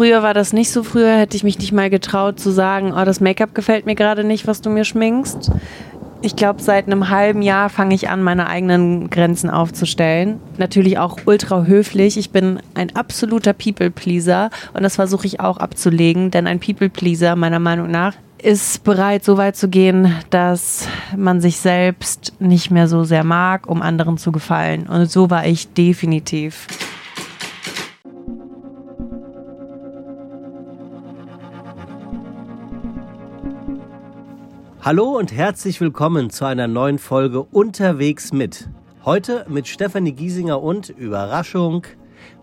Früher war das nicht so. Früher hätte ich mich nicht mal getraut zu sagen, oh, das Make-up gefällt mir gerade nicht, was du mir schminkst. Ich glaube, seit einem halben Jahr fange ich an, meine eigenen Grenzen aufzustellen. Natürlich auch ultra höflich. Ich bin ein absoluter People-Pleaser und das versuche ich auch abzulegen, denn ein People-Pleaser meiner Meinung nach ist bereit, so weit zu gehen, dass man sich selbst nicht mehr so sehr mag, um anderen zu gefallen. Und so war ich definitiv. Hallo und herzlich willkommen zu einer neuen Folge Unterwegs mit. Heute mit Stefanie Giesinger und Überraschung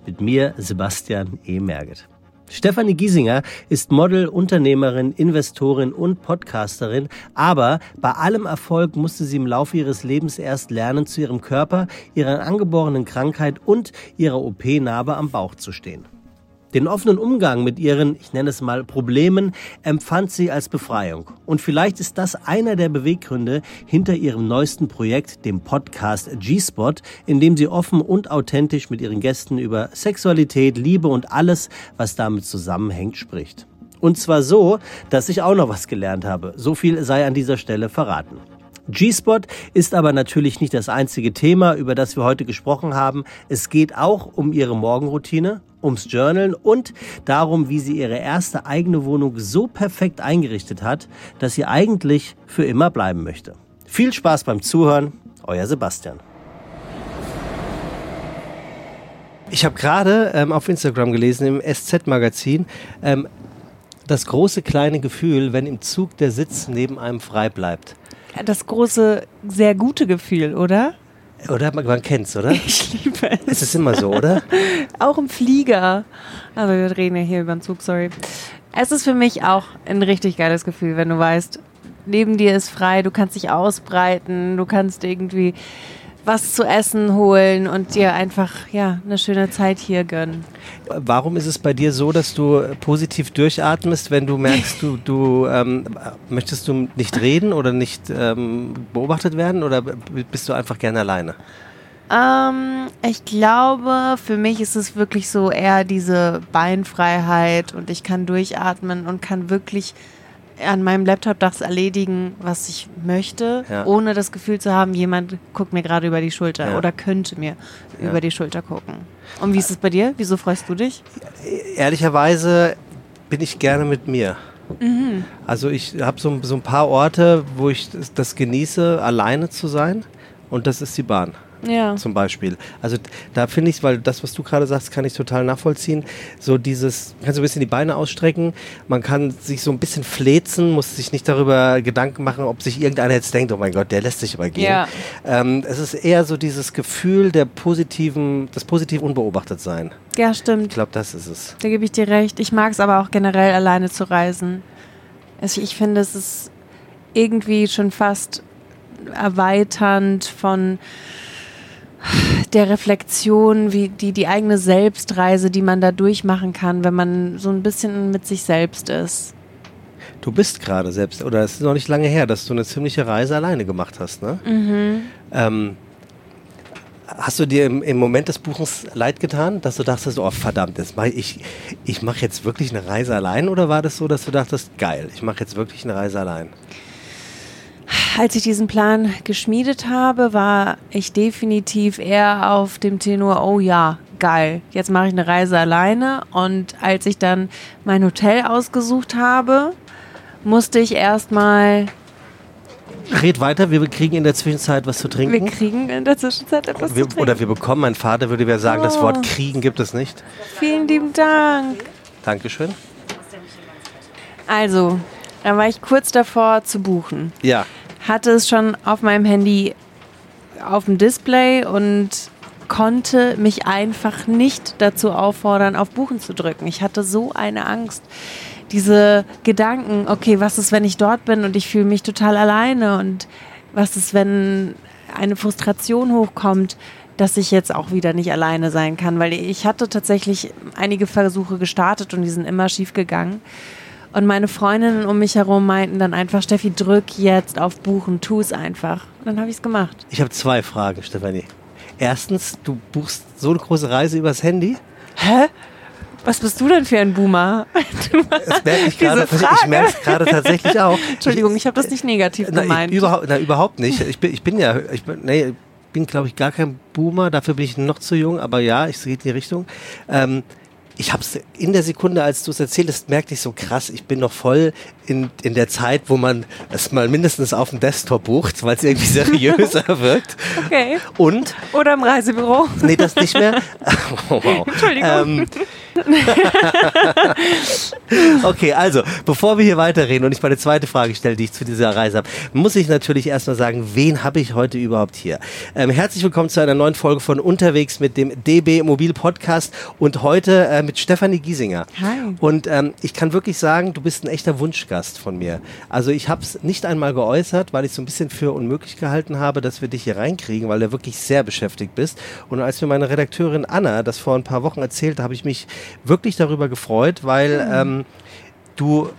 mit mir Sebastian E. Merget. Stefanie Giesinger ist Model, Unternehmerin, Investorin und Podcasterin, aber bei allem Erfolg musste sie im Laufe ihres Lebens erst lernen, zu ihrem Körper, ihrer angeborenen Krankheit und ihrer OP-Narbe am Bauch zu stehen. Den offenen Umgang mit ihren, ich nenne es mal, Problemen empfand sie als Befreiung. Und vielleicht ist das einer der Beweggründe hinter ihrem neuesten Projekt, dem Podcast G-Spot, in dem sie offen und authentisch mit ihren Gästen über Sexualität, Liebe und alles, was damit zusammenhängt, spricht. Und zwar so, dass ich auch noch was gelernt habe. So viel sei an dieser Stelle verraten. G-Spot ist aber natürlich nicht das einzige Thema, über das wir heute gesprochen haben. Es geht auch um ihre Morgenroutine, ums Journalen und darum, wie sie ihre erste eigene Wohnung so perfekt eingerichtet hat, dass sie eigentlich für immer bleiben möchte. Viel Spaß beim Zuhören, euer Sebastian. Ich habe gerade ähm, auf Instagram gelesen, im SZ-Magazin, ähm, das große kleine Gefühl, wenn im Zug der Sitz neben einem frei bleibt. Das große, sehr gute Gefühl, oder? Oder man, man kennt's, oder? Ich liebe es. Es ist immer so, oder? auch im Flieger. Aber wir reden ja hier über den Zug, sorry. Es ist für mich auch ein richtig geiles Gefühl, wenn du weißt, neben dir ist frei, du kannst dich ausbreiten, du kannst irgendwie was zu essen holen und dir einfach ja eine schöne Zeit hier gönnen. Warum ist es bei dir so, dass du positiv durchatmest, wenn du merkst, du, du ähm, möchtest du nicht reden oder nicht ähm, beobachtet werden oder bist du einfach gerne alleine? Ähm, ich glaube, für mich ist es wirklich so eher diese Beinfreiheit und ich kann durchatmen und kann wirklich an meinem Laptop das erledigen, was ich möchte, ja. ohne das Gefühl zu haben, jemand guckt mir gerade über die Schulter ja. oder könnte mir ja. über die Schulter gucken. Und wie ist es bei dir? Wieso freust du dich? Ehrlicherweise bin ich gerne mit mir. Mhm. Also ich habe so, so ein paar Orte, wo ich das genieße, alleine zu sein. Und das ist die Bahn ja. zum Beispiel. Also da finde ich, weil das, was du gerade sagst, kann ich total nachvollziehen. So dieses, man kann so ein bisschen die Beine ausstrecken, man kann sich so ein bisschen flezen, muss sich nicht darüber Gedanken machen, ob sich irgendeiner jetzt denkt, oh mein Gott, der lässt sich aber gehen. Ja. Ähm, es ist eher so dieses Gefühl der positiven, das positiv unbeobachtet sein. Ja, stimmt. Ich glaube, das ist es. Da gebe ich dir recht. Ich mag es aber auch generell alleine zu reisen. Also ich finde, es ist irgendwie schon fast erweiternd von der Reflexion, wie die, die eigene Selbstreise, die man da durchmachen kann, wenn man so ein bisschen mit sich selbst ist. Du bist gerade selbst, oder es ist noch nicht lange her, dass du eine ziemliche Reise alleine gemacht hast, ne? Mhm. Ähm, hast du dir im, im, Moment des Buchens leid getan, dass du dachtest, oh verdammt, jetzt mach ich, ich mache jetzt wirklich eine Reise allein? Oder war das so, dass du dachtest, geil, ich mache jetzt wirklich eine Reise allein? Als ich diesen Plan geschmiedet habe, war ich definitiv eher auf dem Tenor, oh ja, geil, jetzt mache ich eine Reise alleine. Und als ich dann mein Hotel ausgesucht habe, musste ich erstmal Red weiter, wir kriegen in der Zwischenzeit was zu trinken. Wir kriegen in der Zwischenzeit etwas wir, zu trinken. Oder wir bekommen, mein Vater würde mir sagen, oh. das Wort kriegen gibt es nicht. Vielen lieben Dank. Dankeschön. Also, da war ich kurz davor zu buchen. Ja hatte es schon auf meinem Handy auf dem Display und konnte mich einfach nicht dazu auffordern, auf Buchen zu drücken. Ich hatte so eine Angst. Diese Gedanken, okay, was ist, wenn ich dort bin und ich fühle mich total alleine und was ist, wenn eine Frustration hochkommt, dass ich jetzt auch wieder nicht alleine sein kann, weil ich hatte tatsächlich einige Versuche gestartet und die sind immer schief gegangen. Und meine Freundinnen um mich herum meinten dann einfach, Steffi, drück jetzt auf Buchen, tu es einfach. Und dann habe ich es gemacht. Ich habe zwei Fragen, Stefanie. Erstens, du buchst so eine große Reise übers Handy. Hä? Was bist du denn für ein Boomer? Das merke ich gerade. Ich merke es gerade tatsächlich auch. Entschuldigung, ich habe das nicht negativ Na, gemeint. Ich, überhaupt, na, überhaupt nicht. Ich bin, ich bin ja, ich bin, nee, bin glaube ich gar kein Boomer. Dafür bin ich noch zu jung. Aber ja, ich gehe in die Richtung. Ähm, ich habe es in der Sekunde, als du es erzählst, merkte ich so krass, ich bin noch voll in, in der Zeit, wo man es mal mindestens auf dem Desktop bucht, weil es irgendwie seriöser wirkt. Okay. Und? Oder im Reisebüro. Nee, das nicht mehr. Oh, wow. Entschuldigung. Ähm, okay, also, bevor wir hier weiterreden und ich meine zweite Frage stelle, die ich zu dieser Reise habe, muss ich natürlich erstmal sagen, wen habe ich heute überhaupt hier? Ähm, herzlich willkommen zu einer neuen Folge von Unterwegs mit dem DB Mobil Podcast und heute äh, mit Stefanie Giesinger. Hi. Und ähm, ich kann wirklich sagen, du bist ein echter Wunschgast von mir. Also ich habe es nicht einmal geäußert, weil ich so ein bisschen für unmöglich gehalten habe, dass wir dich hier reinkriegen, weil du wirklich sehr beschäftigt bist. Und als mir meine Redakteurin Anna das vor ein paar Wochen erzählte, habe ich mich wirklich darüber gefreut, weil ähm, du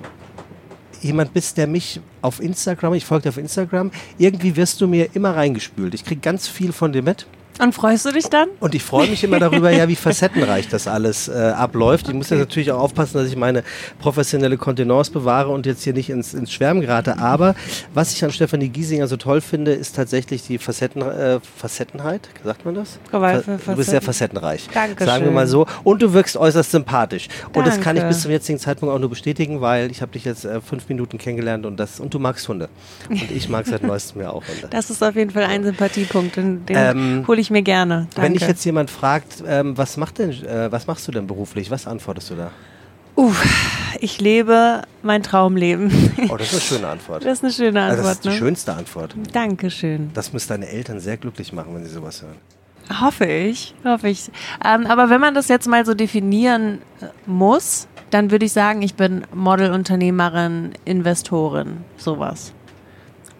jemand bist, der mich auf Instagram, ich folge dir auf Instagram, irgendwie wirst du mir immer reingespült. Ich kriege ganz viel von dir mit. Und freust du dich dann? Und ich freue mich immer darüber, ja, wie facettenreich das alles äh, abläuft. Ich muss ja natürlich auch aufpassen, dass ich meine professionelle Kontenance bewahre und jetzt hier nicht ins, ins Schwärmen gerate. Aber was ich an Stefanie Giesinger so toll finde, ist tatsächlich die Facetten, äh, Facettenheit. Sagt man das? Fa du bist sehr facettenreich. Dankeschön. Sagen wir mal so. Und du wirkst äußerst sympathisch. Und das kann ich Danke. bis zum jetzigen Zeitpunkt auch nur bestätigen, weil ich habe dich jetzt äh, fünf Minuten kennengelernt und das und du magst Hunde. Und ich mag seit neuestem ja auch Hunde. Das ist auf jeden Fall ein Sympathiepunkt, den, den Ähm, hole ich mir gerne. Danke. Wenn dich jetzt jemand fragt, ähm, was, macht denn, äh, was machst du denn beruflich, was antwortest du da? Uff, ich lebe mein Traumleben. Oh, das ist eine schöne Antwort. Das ist eine schöne Also Antwort, das ist die ne? schönste Antwort. Dankeschön. Das müsste deine Eltern sehr glücklich machen, wenn sie sowas hören. Hoffe ich, hoffe ich. Ähm, aber wenn man das jetzt mal so definieren äh, muss, dann würde ich sagen, ich bin Model, Unternehmerin, Investorin, sowas.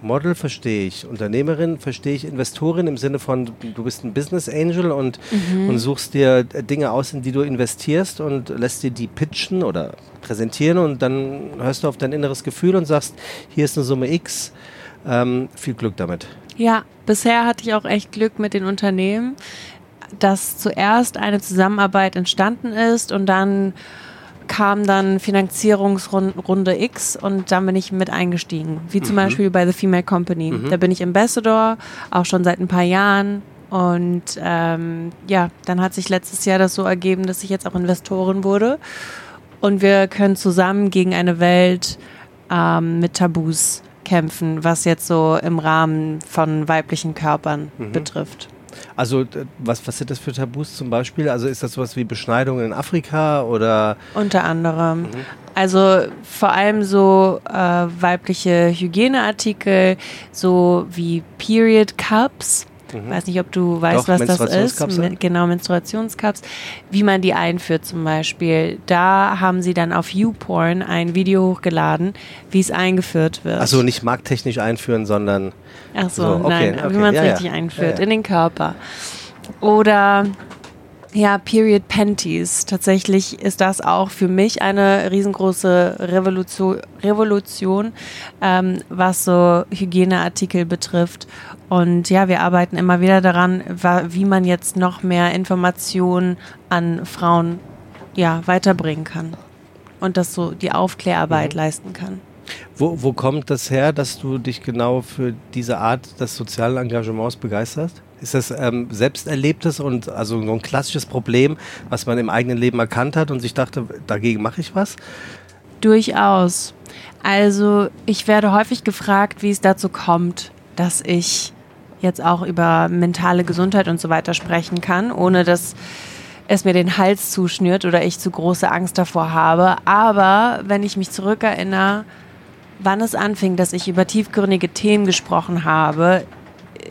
Model verstehe ich, Unternehmerin verstehe ich, Investorin im Sinne von, du bist ein Business Angel und, Mhm. und suchst dir äh, Dinge aus, in die du investierst und lässt dir die pitchen oder präsentieren und dann hörst du auf dein inneres Gefühl und sagst, hier ist eine Summe X, ähm, viel Glück damit. Ja, bisher hatte ich auch echt Glück mit den Unternehmen, dass zuerst eine Zusammenarbeit entstanden ist und dann kam dann Finanzierungsrunde X und dann bin ich mit eingestiegen. Wie zum Beispiel bei The Female Company. Da bin ich Ambassador, auch schon seit ein paar Jahren. Und ähm, ja, dann hat sich letztes Jahr das so ergeben, dass ich jetzt auch Investorin wurde. Und wir können zusammen gegen eine Welt ähm, mit Tabus kämpfen, was jetzt so im Rahmen von weiblichen Körpern betrifft. Also was, was sind das für Tabus zum Beispiel? Also ist das sowas wie Beschneidungen in Afrika oder Unter anderem. Also vor allem so äh, weibliche Hygieneartikel, so wie Period Cups. Weiß nicht, ob du weißt, Doch, was das ist. Men- Genau, Menstruationscups. Wie man die einführt zum Beispiel. Da haben sie dann auf YouPorn ein Video hochgeladen, wie es eingeführt wird. also nicht markttechnisch einführen, sondern Ach so, So, okay, nein, okay, wie man es ja, ja. richtig einführt, Ja, ja. in den Körper. Oder ja, Period Panties. Tatsächlich ist das auch für mich eine riesengroße Revolution, Revolution ähm, was so Hygieneartikel betrifft. Und ja, wir arbeiten immer wieder daran, wie man jetzt noch mehr Informationen an Frauen ja, weiterbringen kann. Und das so die Aufklärarbeit Mhm. leisten kann. wo, wo kommt das her, dass du dich genau für diese Art des sozialen Engagements begeisterst? Ist das ähm, selbst erlebtes und also so ein klassisches Problem, was man im eigenen Leben erkannt hat und sich dachte, dagegen mache ich was? Durchaus. Also ich werde häufig gefragt, wie es dazu kommt, dass ich jetzt auch über mentale Gesundheit und so weiter sprechen kann, ohne dass es mir den Hals zuschnürt oder ich zu große Angst davor habe. Aber wenn ich mich zurückerinnere, wann es anfing, dass ich über tiefgründige Themen gesprochen habe,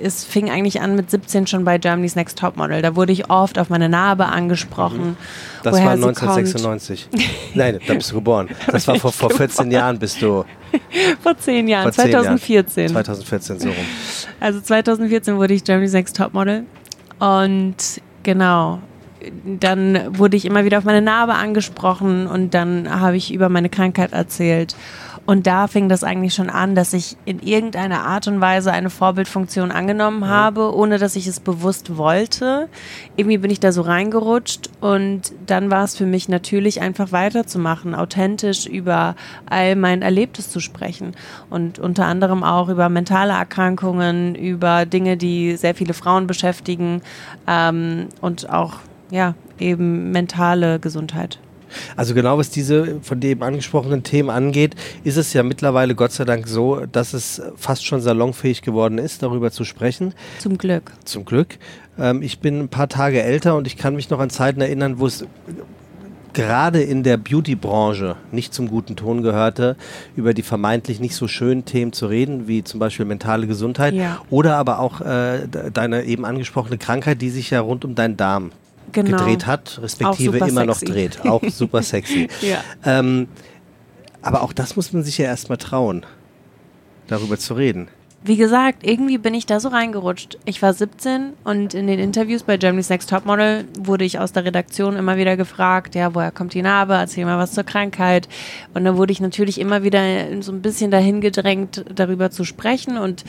es fing eigentlich an mit 17 schon bei Germany's Next Topmodel. Da wurde ich oft auf meine Narbe angesprochen. Das woher war sie 1996. Nein, da bist du geboren. Das war vor, vor 14 Jahren bist du. Vor zehn Jahren, Vor 10 2014. Jahren, 2014 so rum. Also 2014 wurde ich Germany's Next Topmodel und genau, dann wurde ich immer wieder auf meine Narbe angesprochen und dann habe ich über meine Krankheit erzählt Und da fing das eigentlich schon an, dass ich in irgendeiner Art und Weise eine Vorbildfunktion angenommen mhm. habe, ohne dass ich es bewusst wollte. Irgendwie bin ich da so reingerutscht und dann war es für mich natürlich einfach weiterzumachen, authentisch über all mein Erlebtes zu sprechen und unter anderem auch über mentale Erkrankungen, über Dinge, die sehr viele Frauen beschäftigen ähm, und auch ja eben mentale Gesundheit. Also genau was diese von dem angesprochenen Themen angeht, ist es ja mittlerweile Gott sei Dank so, dass es fast schon salonfähig geworden ist, darüber zu sprechen. Zum Glück. Zum Glück. Ähm, ich bin ein paar Tage älter und ich kann mich noch an Zeiten erinnern, wo es gerade in der Beauty-Branche nicht zum guten Ton gehörte, über die vermeintlich nicht so schönen Themen zu reden, wie zum Beispiel mentale Gesundheit ja. oder aber auch äh, deine eben angesprochene Krankheit, die sich ja rund um deinen Darm genau. gedreht hat, respektive immer sexy. noch dreht. Auch super sexy. ja. ähm, aber auch das muss man sich ja erstmal trauen, darüber zu reden wie gesagt, irgendwie bin ich da so reingerutscht. Ich war 17 und in den Interviews bei Germany's Next Topmodel wurde ich aus der Redaktion immer wieder gefragt, ja, woher kommt die Narbe? Erzähl mal was zur Krankheit. Und dann wurde ich natürlich immer wieder so ein bisschen dahin gedrängt, darüber zu sprechen. Und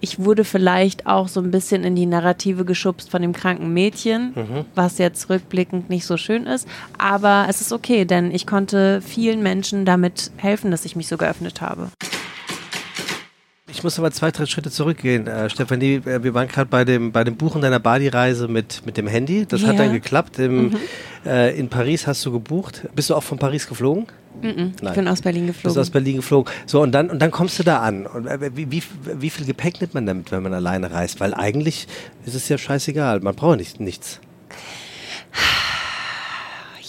ich wurde vielleicht auch so ein bisschen in die Narrative geschubst von dem kranken Mädchen, mhm. was jetzt rückblickend nicht so schön ist. Aber es ist okay, denn ich konnte vielen Menschen damit helfen, dass ich mich so geöffnet habe. Ich muss aber zwei, drei Schritte zurückgehen, äh, Stefanie. Äh, wir waren gerade bei dem, bei dem Buchen deiner Badi-Reise mit, mit dem Handy. Das ja. hat dann geklappt. Im, mhm. äh, in Paris hast du gebucht. Bist du auch von Paris geflogen? Mhm. Ich bin aus Berlin geflogen. Bist aus Berlin geflogen. So, und dann, und dann kommst du da an. Und äh, wie, wie, wie viel Gepäck nimmt man damit, wenn man alleine reist? Weil eigentlich ist es ja scheißegal. Man braucht nicht, nichts.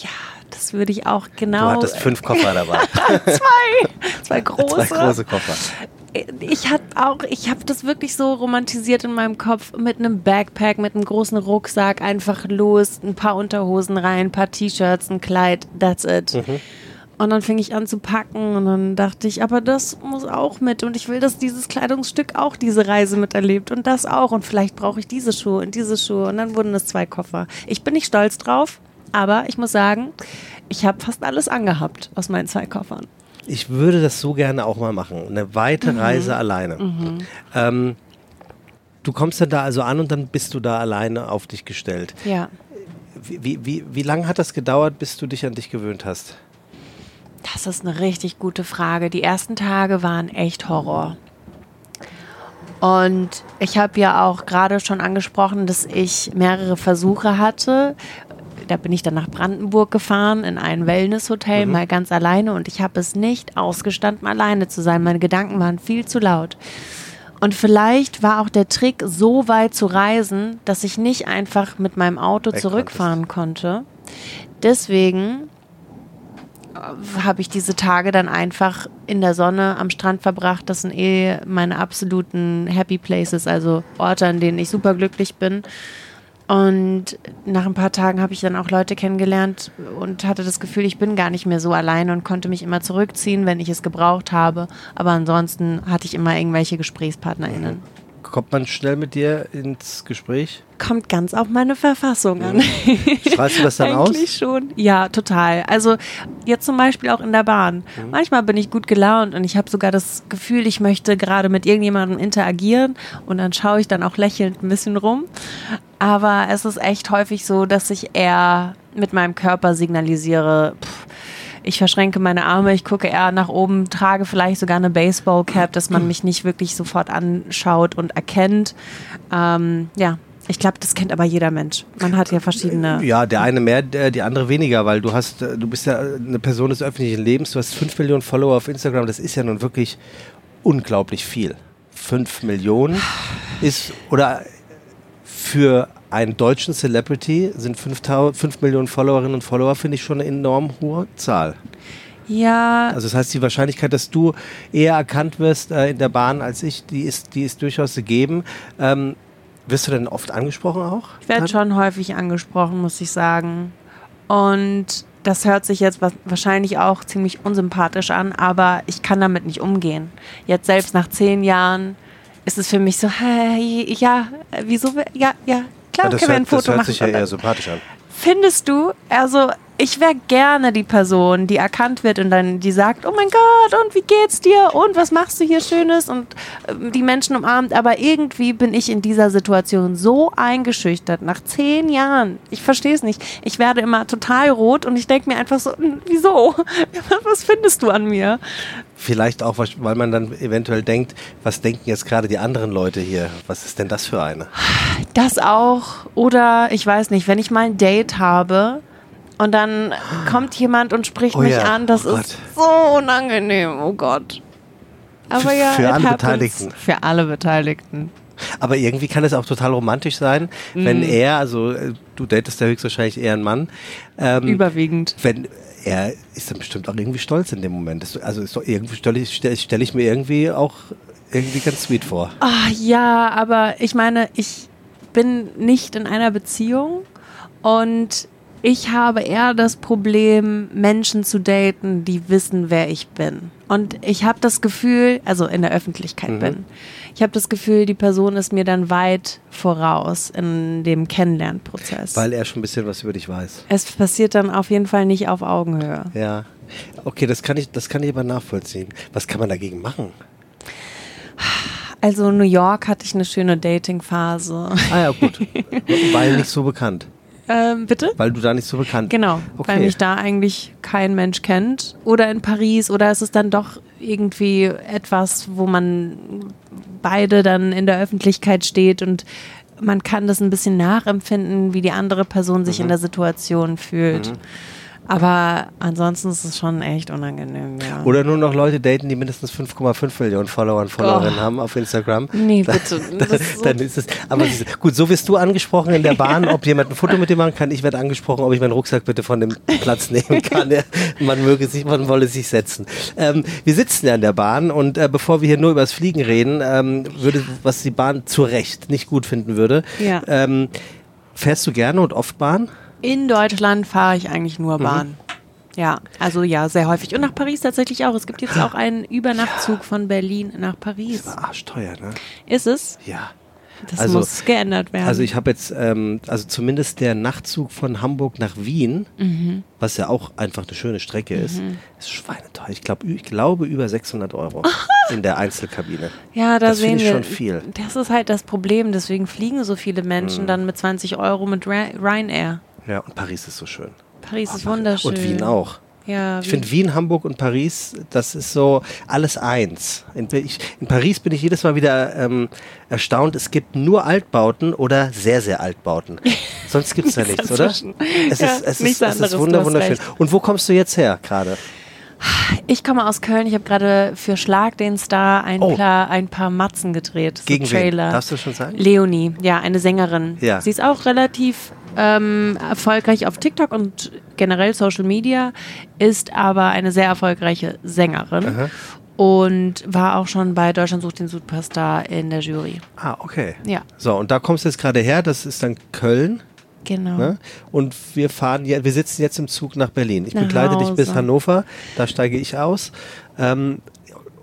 Ja, das würde ich auch genau. Du hattest fünf Koffer dabei. zwei. Zwei große. Zwei große Koffer ich habe auch, ich habe das wirklich so romantisiert in meinem Kopf mit einem Backpack, mit einem großen Rucksack, einfach los, ein paar Unterhosen rein, ein paar T-Shirts, ein Kleid, that's it. Mhm. Und dann fing ich an zu packen und dann dachte ich, aber das muss auch mit und ich will, dass dieses Kleidungsstück auch diese Reise miterlebt und das auch und vielleicht brauche ich diese Schuhe und diese Schuhe und dann wurden es zwei Koffer. Ich bin nicht stolz drauf, aber ich muss sagen, ich habe fast alles angehabt aus meinen zwei Koffern ich würde das so gerne auch mal machen. Eine weite mhm. Reise alleine. Mhm. Ähm, du kommst dann da also an und dann bist du da alleine auf dich gestellt. Ja. Wie, wie, wie, wie lange hat das gedauert, bis du dich an dich gewöhnt hast? Das ist eine richtig gute Frage. Die ersten Tage waren echt Horror. Und ich habe ja auch gerade schon angesprochen, dass ich mehrere Versuche hatte, da bin ich dann nach Brandenburg gefahren in ein Wellnesshotel, mhm. mal ganz alleine und ich habe es nicht ausgestanden, alleine zu sein. Meine Gedanken waren viel zu laut. Und vielleicht war auch der Trick, so weit zu reisen, dass ich nicht einfach mit meinem Auto Weg zurückfahren konnte. Deswegen äh, habe ich diese Tage dann einfach in der Sonne am Strand verbracht. Das sind eh meine absoluten Happy Places, also Orte, an denen ich super glücklich bin. Und nach ein paar Tagen habe ich dann auch Leute kennengelernt und hatte das Gefühl, ich bin gar nicht mehr so alleine und konnte mich immer zurückziehen, wenn ich es gebraucht habe. Aber ansonsten hatte ich immer irgendwelche GesprächspartnerInnen. Kommt man schnell mit dir ins Gespräch? Kommt ganz auf meine Verfassung an. Strahlst du das dann aus? Eigentlich schon. Ja, total. Also jetzt zum Beispiel auch in der Bahn. Mhm. Manchmal bin ich gut gelaunt und ich habe sogar das Gefühl, ich möchte gerade mit irgendjemandem interagieren und dann schaue ich dann auch lächelnd ein bisschen rum. Aber es ist echt häufig so, dass ich eher mit meinem Körper signalisiere, pff, ich verschränke meine Arme, ich gucke eher nach oben, trage vielleicht sogar eine Baseballcap, dass man mich nicht wirklich sofort anschaut und erkennt. Ähm, ja, ich glaube, das kennt aber jeder Mensch. Man hat ja verschiedene. Ja, der eine mehr, die andere weniger, weil du hast, du bist ja eine Person des öffentlichen Lebens, du hast 5 Millionen Follower auf Instagram, das ist ja nun wirklich unglaublich viel. 5 Millionen ist, oder für einen deutschen Celebrity sind 5 Millionen Followerinnen und Follower, finde ich schon eine enorm hohe Zahl. Ja. Also das heißt, die Wahrscheinlichkeit, dass du eher erkannt wirst äh, in der Bahn als ich, die ist, die ist durchaus gegeben. Ähm, wirst du denn oft angesprochen auch? Ich werde schon häufig angesprochen, muss ich sagen. Und das hört sich jetzt wahrscheinlich auch ziemlich unsympathisch an, aber ich kann damit nicht umgehen. Jetzt selbst nach zehn Jahren ist es für mich so, hey, ja, wieso, ja, ja, Klar, ja, das können wir ein Foto machen. Das hört sich ja eher sympathisch an. Findest du? Also, ich wäre gerne die Person, die erkannt wird und dann die sagt, oh mein Gott, und wie geht's dir? Und was machst du hier Schönes? Und äh, die Menschen umarmt. Aber irgendwie bin ich in dieser Situation so eingeschüchtert nach zehn Jahren. Ich verstehe es nicht. Ich werde immer total rot und ich denke mir einfach so, wieso? Was findest du an mir? Vielleicht auch, weil man dann eventuell denkt, was denken jetzt gerade die anderen Leute hier? Was ist denn das für eine? Das auch. Oder ich weiß nicht, wenn ich mal ein Date habe und dann kommt jemand und spricht Oh mich ja, an. Das oh ist so unangenehm. Oh Gott. Aber Für- ja, für alle happens. Beteiligten. Für alle Beteiligten. Aber irgendwie kann es auch total romantisch sein, wenn Mhm. er, also äh, du datest ja höchstwahrscheinlich eher einen Mann, ähm, Überwiegend. wenn er ist dann bestimmt auch irgendwie stolz in dem Moment. Das- Also ist doch irgendwie stelle ich, stell, stell ich mir irgendwie auch irgendwie ganz sweet vor. Ah, ja, aber ich meine, ich bin nicht in einer Beziehung und ich habe eher das Problem, Menschen zu daten, die wissen, wer ich bin. Und ich habe das Gefühl, also in der Öffentlichkeit bin, ich habe das Gefühl, die Person ist mir dann weit voraus in dem Kennenlernprozess. Weil er schon ein bisschen was über dich weiß. es passiert dann auf jeden Fall nicht auf Augenhöhe. Ja. Okay, das kann ich, das kann ich aber nachvollziehen. Was kann man dagegen machen? Also New York hatte ich eine schöne Dating-Phase. Ah ja, gut. Weil nicht so bekannt. Ähm, bitte? Weil du da nicht so bekannt Genau, Okay. weil mich da eigentlich kein Mensch kennt. Oder in Paris, oder ist es dann doch irgendwie etwas, wo man beide dann in der Öffentlichkeit steht und man kann das ein bisschen nachempfinden, wie die andere Person sich in der Situation fühlt. Aber ansonsten ist es schon echt unangenehm, ja. Oder nur noch Leute daten, die mindestens 5,5 Millionen Follower und Followerinnen Oh. haben auf Instagram. Nee, bitte. Ist so Dann ist es, aber gut, so wirst du angesprochen in der Bahn, ob jemand ein Foto mit dir machen kann. Ich werde angesprochen, ob ich meinen Rucksack bitte von dem Platz nehmen kann. Man möge sich, man wolle sich setzen. Ähm, wir sitzen ja in der Bahn und äh, bevor wir hier nur über das Fliegen reden, ähm, würde, was die Bahn zu Recht nicht gut finden würde, Ja. ähm, fährst du gerne und oft Bahn? In Deutschland fahre ich eigentlich nur Mhm. Bahn. Ja, also ja, sehr häufig. Und nach Paris tatsächlich auch. Es gibt jetzt auch einen Übernachtzug von Berlin nach Paris. War arschteuer, ne? Ist es? Ja. Das Also- muss geändert werden. Also ich habe jetzt, ähm, also zumindest der Nachtzug von Hamburg nach Wien, Mhm. was ja auch einfach eine schöne Strecke ist, ist schweineteuer. Ich, glaub, ich glaube über 600 Euro in der Einzelkabine. ja, da das sehen ich wir. schon viel. Das ist halt das Problem. Deswegen fliegen so viele Mhm. Menschen dann mit 20 Euro mit Ryanair. Ja, und Paris ist so schön. Paris ist wunderschön. Und Wien auch. Ja, Ich finde Wien, Hamburg und Paris, das ist so alles eins. In, ich, in Paris bin ich jedes Mal wieder ähm, erstaunt. Es gibt nur Altbauten oder sehr, sehr Altbauten. Sonst gibt es da nichts, oder? Es dazwischen. ist, Ja, es ist, es ist wunder, wunderschön. Und wo kommst du jetzt her gerade? Ich komme aus Köln. Ich habe gerade für Schlag den Star ein, Oh. paar, ein paar Matzen gedreht. So Gegen wen? Trailer. Darfst du schon sagen? Leonie, ja, eine Sängerin. Ja. Sie ist auch relativ ähm, erfolgreich auf TikTok und generell Social Media, ist aber eine sehr erfolgreiche Sängerin Aha. und war auch schon bei Deutschland sucht den Superstar in der Jury. Ah, okay. Ja, So, und da kommst du jetzt gerade her, das ist dann Köln. Genau. Ne? Und wir fahren, ja, wir sitzen jetzt im Zug nach Berlin. Ich Nach begleite dich bis Hause. Hannover, da steige ich aus. Ähm,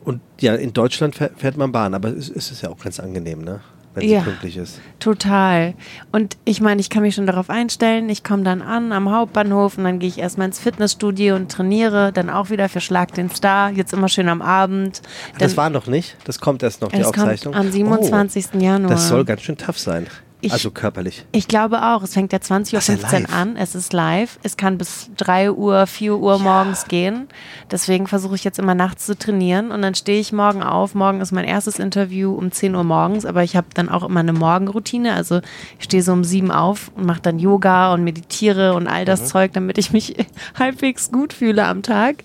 und ja, in Deutschland fährt, man Bahn, aber es, ist ja auch ganz angenehm, ne? Wenn Ja. pünktlich ist. Total. Und ich meine, ich kann mich schon darauf einstellen. Ich komme dann an am Hauptbahnhof und dann gehe ich erstmal ins Fitnessstudio und trainiere. Dann auch wieder für Schlag den Star. Jetzt immer schön am Abend. das war noch nicht, das kommt erst noch, die Aufzeichnung. kommt am 27. Oh, Januar. das soll ganz schön tough sein. Ich- also körperlich. Ich glaube auch. Es fängt ja 20.15 Das ist ja Uhr an. Es ist live. Es kann bis 3 Uhr, 4 Uhr morgens gehen. Deswegen versuche ich jetzt immer nachts zu trainieren. Und dann stehe ich morgen auf. Morgen ist mein erstes Interview um 10 Uhr morgens. Aber ich habe dann auch immer eine Morgenroutine. Also ich stehe so um 7 auf und mache dann Yoga und meditiere und all Mhm. das Zeug, damit ich mich halbwegs gut fühle am Tag.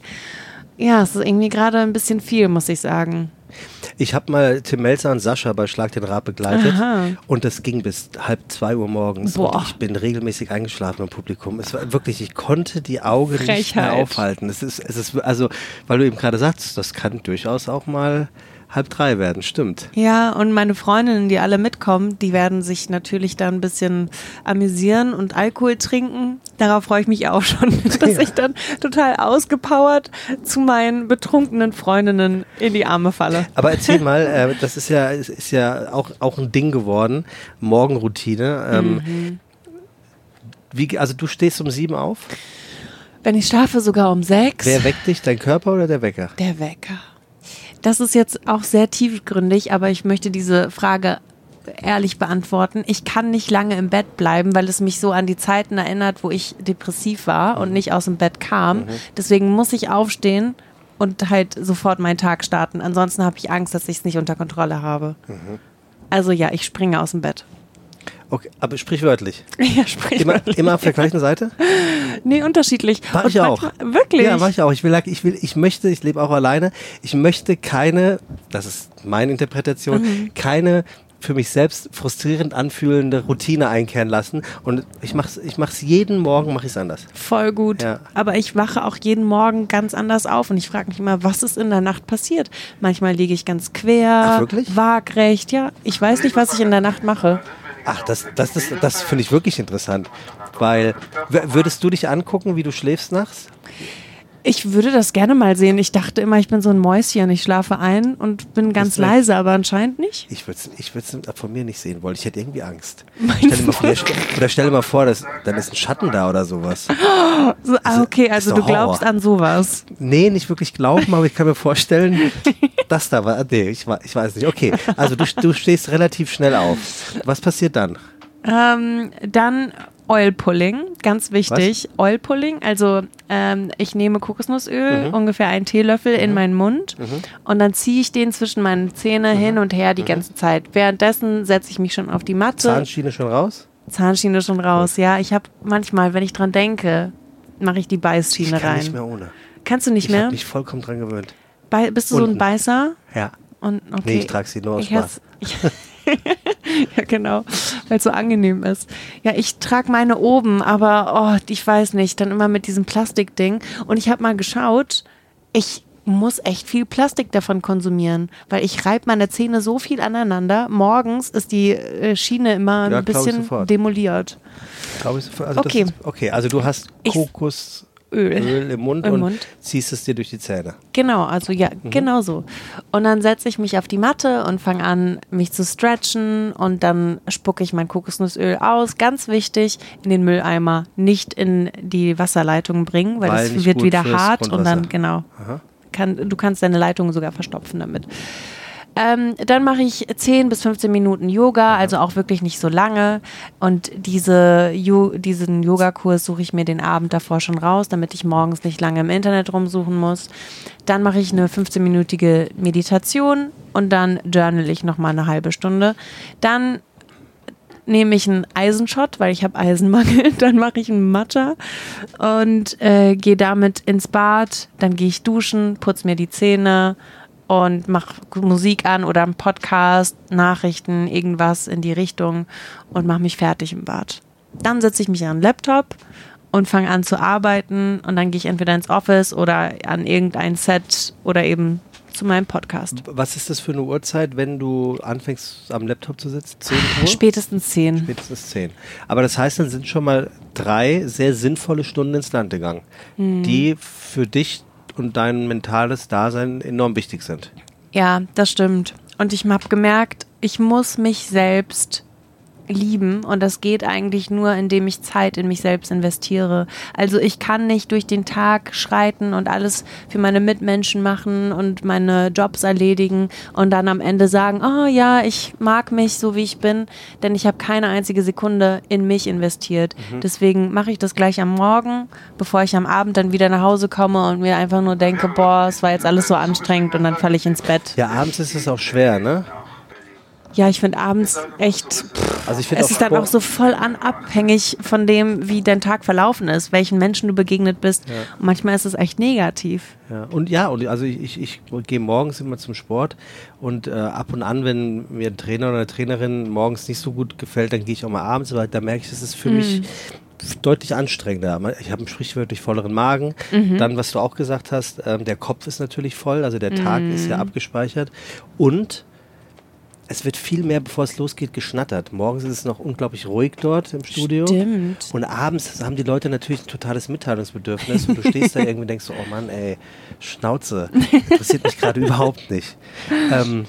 Ja, es ist irgendwie gerade ein bisschen viel, muss ich sagen. Ich habe mal Tim Melzer und Sascha bei Schlag den Rab begleitet Aha. und das ging bis halb zwei Uhr morgens ich bin regelmäßig eingeschlafen im Publikum. Es war wirklich, ich konnte die Augen nicht mehr Frechheit. aufhalten. Es ist, es ist, also, weil du eben gerade sagst, das kann durchaus auch mal halb drei werden, stimmt. Ja, und meine Freundinnen, die alle mitkommen, die werden sich natürlich da ein bisschen amüsieren und Alkohol trinken. Darauf freue ich mich auch schon, dass ich dann total ausgepowert zu meinen betrunkenen Freundinnen in die Arme falle. Aber erzähl mal, äh, das ist ja, ist, ist ja auch, auch ein Ding geworden, Morgenroutine. Ähm, Mhm. wie, also du stehst um sieben auf? Wenn ich schlafe, sogar um sechs. Wer weckt dich, dein Körper oder der Wecker? Der Wecker. Das ist jetzt auch sehr tiefgründig, aber ich möchte diese Frage ehrlich beantworten. Ich kann nicht lange im Bett bleiben, weil es mich so an die Zeiten erinnert, wo ich depressiv war und nicht aus dem Bett kam. Deswegen muss ich aufstehen und halt sofort meinen Tag starten. Ansonsten habe ich Angst, dass ich es nicht unter Kontrolle habe. Also ja, ich springe aus dem Bett. Okay, aber sprichwörtlich. Ja, sprich Immer, immer auf der gleichen Seite? Nee, unterschiedlich. War Und ich auch. manchmal- Wirklich? Ja, war ich auch. Ich will, ich will, ich möchte, ich lebe auch alleine. Ich möchte keine, das ist meine Interpretation, Mhm. keine für mich selbst frustrierend anfühlende Routine einkehren lassen. Und ich mach's, ich mach's jeden Morgen, mache ich es anders. Voll gut. Ja. Aber ich wache auch jeden Morgen ganz anders auf und ich frage mich immer, was ist in der Nacht passiert? Manchmal liege ich ganz quer, Ach, waagrecht. Ja, ich weiß nicht, was ich in der Nacht mache. Ach, das, das, das, das finde ich wirklich interessant. Weil, würdest du dich angucken, wie du schläfst nachts? Ich würde das gerne mal sehen. Ich dachte immer, ich bin so ein Mäuschen. Ich schlafe ein und bin ganz leise, aber anscheinend nicht. Ich würde es ich würd's von mir nicht sehen wollen. Ich hätte irgendwie Angst. Stell dir mal vor, oder stell dir mal vor, dass, dann ist ein Schatten da oder sowas. So, ah, okay, also du glaubst Horror. an sowas. Nee, nicht wirklich glauben, aber ich kann mir vorstellen, dass da war. Nee, ich, ich weiß nicht. Okay, also du, du stehst relativ schnell auf. Was passiert dann? Ähm, dann Oil Pulling, ganz wichtig. Oil Pulling, also ähm, ich nehme Kokosnussöl, Mhm. ungefähr einen Teelöffel in meinen Mund und dann ziehe ich den zwischen meinen Zähne Mhm. hin und her die ganze Zeit. Währenddessen setze ich mich schon auf die Matte. Zahnschiene schon raus? Zahnschiene schon raus, ja. Ich habe manchmal, wenn ich dran denke, mache ich die Ich Beißschiene kann rein. nicht mehr ohne. Kannst du nicht Ich mehr? habe mich vollkommen dran gewöhnt. Bei, bist du so ein Unten. Beißer? Ja. Und, okay. Nee, ich trage sie nur aus Ich Spaß. ja, genau, weil es so angenehm ist. Ja, ich trage meine oben, aber oh, ich weiß nicht, dann immer mit diesem Plastikding. Und ich habe mal geschaut, ich muss echt viel Plastik davon konsumieren, weil ich reibe meine Zähne so viel aneinander. Morgens ist die äh, Schiene immer Ja, ein bisschen sofort. demoliert. Glaube ich, also Okay. Ist, okay, also du hast Ich- Kokosöl Öl. im Mund Im und Mund. ziehst es dir durch die Zähne. Genau, also ja, Mhm. genau so. Und dann setze ich mich auf die Matte und fange an, mich zu stretchen und dann spucke ich mein Kokosnussöl aus. Ganz wichtig, in den Mülleimer, nicht in die Wasserleitung bringen, weil, Weil es nicht wird wieder hart und dann, genau, kann, du kannst deine Leitung sogar verstopfen damit. Ähm, dann mache ich 10 bis 15 Minuten Yoga, also auch wirklich nicht so lange. Und diese, Jo- diesen Yogakurs suche ich mir den Abend davor schon raus, damit ich morgens nicht lange im Internet rumsuchen muss. Dann mache ich eine 15-minütige Meditation und dann journal ich nochmal eine halbe Stunde. Dann nehme ich einen Eisenshot, weil ich habe Eisenmangel. Dann mache ich einen Matcha und äh, gehe damit ins Bad. Dann gehe ich duschen, putze mir die Zähne und mache Musik an oder einen Podcast, Nachrichten, irgendwas in die Richtung und mache mich fertig im Bad. Dann setze ich mich an den Laptop und fange an zu arbeiten und dann gehe ich entweder ins Office oder an irgendein Set oder eben zu meinem Podcast. Was ist das für eine Uhrzeit, wenn du anfängst am Laptop zu sitzen? 10 Uhr? Spätestens zehn. Spätestens 10. Aber das heißt, dann sind schon mal drei sehr sinnvolle Stunden ins Land gegangen, Mhm. die für dich und dein mentales Dasein enorm wichtig sind. Ja, das stimmt. Und ich habe gemerkt, ich muss mich selbst lieben und das geht eigentlich nur, indem ich Zeit in mich selbst investiere. Also ich kann nicht durch den Tag schreiten und alles für meine Mitmenschen machen und meine Jobs erledigen und dann am Ende sagen, oh ja, ich mag mich so wie ich bin, denn ich habe keine einzige Sekunde in mich investiert. Deswegen mache ich das gleich am Morgen, bevor ich am Abend dann wieder nach Hause komme und mir einfach nur denke, boah, es war jetzt alles so anstrengend und dann falle ich ins Bett. Ja, abends ist es auch schwer, ne? Ja, ich finde abends echt, pff, Also ich finde es ist dann auch so voll an abhängig von dem, wie dein Tag verlaufen ist, welchen Menschen du begegnet bist. Und manchmal ist es echt negativ. Ja, und ja, und also ich, ich, ich gehe morgens immer zum Sport und äh, ab und an, wenn mir ein Trainer oder eine Trainerin morgens nicht so gut gefällt, dann gehe ich auch mal abends, aber da merke ich, das ist für mich deutlich anstrengender. Ich habe einen sprichwörtlich volleren Magen. Dann, was du auch gesagt hast, ähm, der Kopf ist natürlich voll, also der Tag ist ja abgespeichert und es wird viel mehr, bevor es losgeht, geschnattert. Morgens ist es noch unglaublich ruhig dort im Studio. Stimmt. Und abends haben die Leute natürlich ein totales Mitteilungsbedürfnis und du stehst da irgendwie und denkst so, oh Mann, ey, Schnauze, interessiert mich gerade überhaupt nicht. Ähm,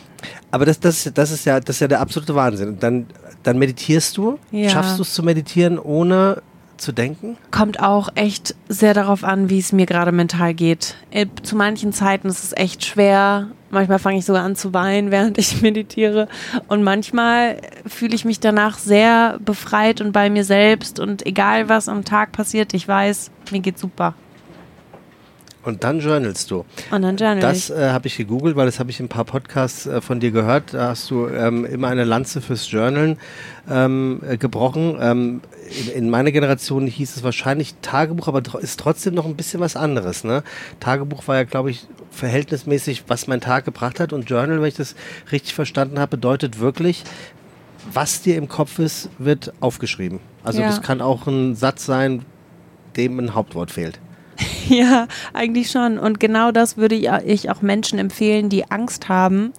aber das, das, das, ist ja, das ist ja der absolute Wahnsinn. Und dann, dann meditierst du. Ja. Schaffst du es zu meditieren, ohne zu denken? Kommt auch echt sehr darauf an, wie es mir gerade mental geht. Äh, zu manchen Zeiten ist es echt schwer. Manchmal fange ich sogar an zu weinen, während ich meditiere. Und manchmal fühle ich mich danach sehr befreit und bei mir selbst. Und egal was am Tag passiert, ich weiß, mir geht super. Und dann journalst du. Und dann journal Das äh, habe ich gegoogelt, weil das habe ich in ein paar Podcasts äh, von dir gehört. Da hast du ähm, immer eine Lanze fürs Journalen ähm, äh, gebrochen. Ähm, in, in, meiner Generation hieß es wahrscheinlich Tagebuch, aber tr ist trotzdem noch ein bisschen was anderes. Ne? Tagebuch war ja, glaube ich, verhältnismäßig, was mein Tag gebracht hat. Und Journal, wenn ich das richtig verstanden habe, bedeutet wirklich, was dir im Kopf ist, wird aufgeschrieben. Also ja. das kann auch ein Satz sein, dem ein Hauptwort fehlt. Ja, eigentlich schon. Und genau das würde ich auch Menschen empfehlen, die Angst haben,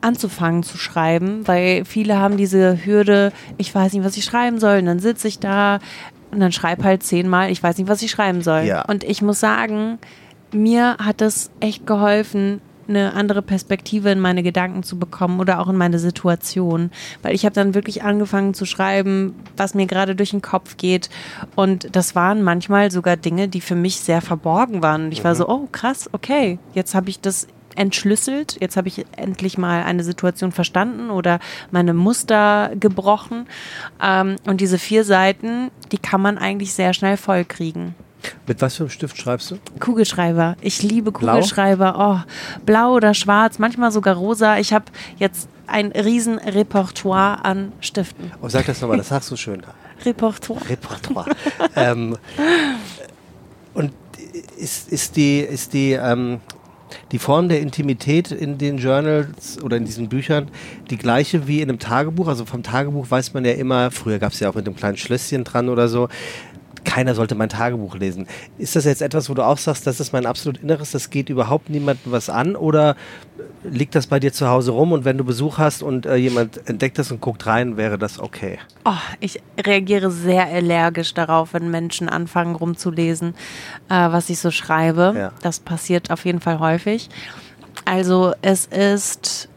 anzufangen zu schreiben, weil viele haben diese Hürde, ich weiß nicht, was ich schreiben soll. Und dann sitze ich da und dann schreibe halt zehnmal, ich weiß nicht, was ich schreiben soll. Ja. Und ich muss sagen, mir hat das echt geholfen, eine andere Perspektive in meine Gedanken zu bekommen oder auch in meine Situation. Weil ich habe dann wirklich angefangen zu schreiben, was mir gerade durch den Kopf geht. Und das waren manchmal sogar Dinge, die für mich sehr verborgen waren. Und ich war mhm. so, oh krass, okay, jetzt habe ich das entschlüsselt. Jetzt habe ich endlich mal eine Situation verstanden oder meine Muster gebrochen. Ähm, und diese vier Seiten, die kann man eigentlich sehr schnell vollkriegen. Mit was für einem Stift schreibst du? Kugelschreiber. Ich liebe Kugelschreiber. Blau? Oh, blau oder schwarz, manchmal sogar rosa. Ich habe jetzt ein riesen Repertoire an Stiften. Oh, sag das nochmal, das sagst du schön. Repertoire. Repertoire. ähm, und ist, ist die, ist die, ähm, die Form der Intimität in den Journals oder in diesen Büchern die gleiche wie in einem Tagebuch? Also vom Tagebuch weiß man ja immer, früher gab es ja auch mit einem kleinen Schlösschen dran oder so, keiner sollte mein Tagebuch lesen. Ist das jetzt etwas, wo du auch sagst, das ist mein absolut Inneres, das geht überhaupt niemandem was an oder liegt das bei dir zu Hause rum und wenn du Besuch hast und äh, jemand entdeckt das und guckt rein, wäre das okay? Oh, ich reagiere sehr allergisch darauf, wenn Menschen anfangen rumzulesen, äh, was ich so schreibe. Ja. Das passiert auf jeden Fall häufig. Also es ist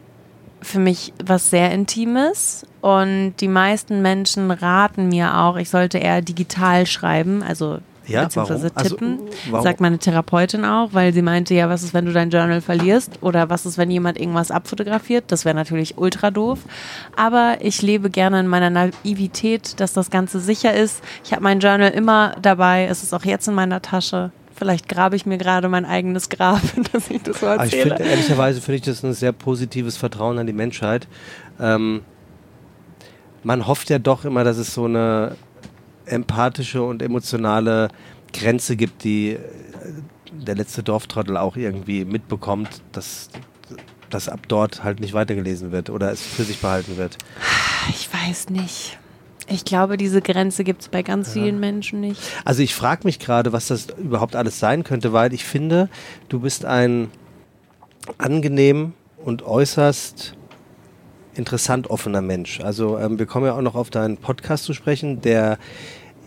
für mich was sehr Intimes und die meisten Menschen raten mir auch, ich sollte eher digital schreiben, also ja, beziehungsweise warum? Also, tippen, also, sagt meine Therapeutin auch, weil sie meinte, ja, was ist, wenn du dein Journal verlierst oder was ist, wenn jemand irgendwas abfotografiert? Das wäre natürlich ultra doof. Aber ich lebe gerne in meiner Naivität, dass das Ganze sicher ist. Ich habe mein Journal immer dabei, es ist auch jetzt in meiner Tasche. Vielleicht grabe ich mir gerade mein eigenes Grab, dass ich das so erzähle. ich find, ehrlicherweise finde ich das ein sehr positives Vertrauen an die Menschheit. Ähm, man hofft ja doch immer, dass es so eine empathische und emotionale Grenze gibt, die äh, der letzte Dorftrottel auch irgendwie mitbekommt, dass das ab dort halt nicht weitergelesen wird oder es für sich behalten wird. Ich weiß nicht. Ich glaube, diese Grenze gibt es bei ganz ja. vielen Menschen nicht. Also ich frage mich gerade, was das überhaupt alles sein könnte, weil ich finde, du bist ein angenehm und äußerst interessant offener Mensch. Also ähm, wir kommen ja auch noch auf deinen Podcast zu sprechen, der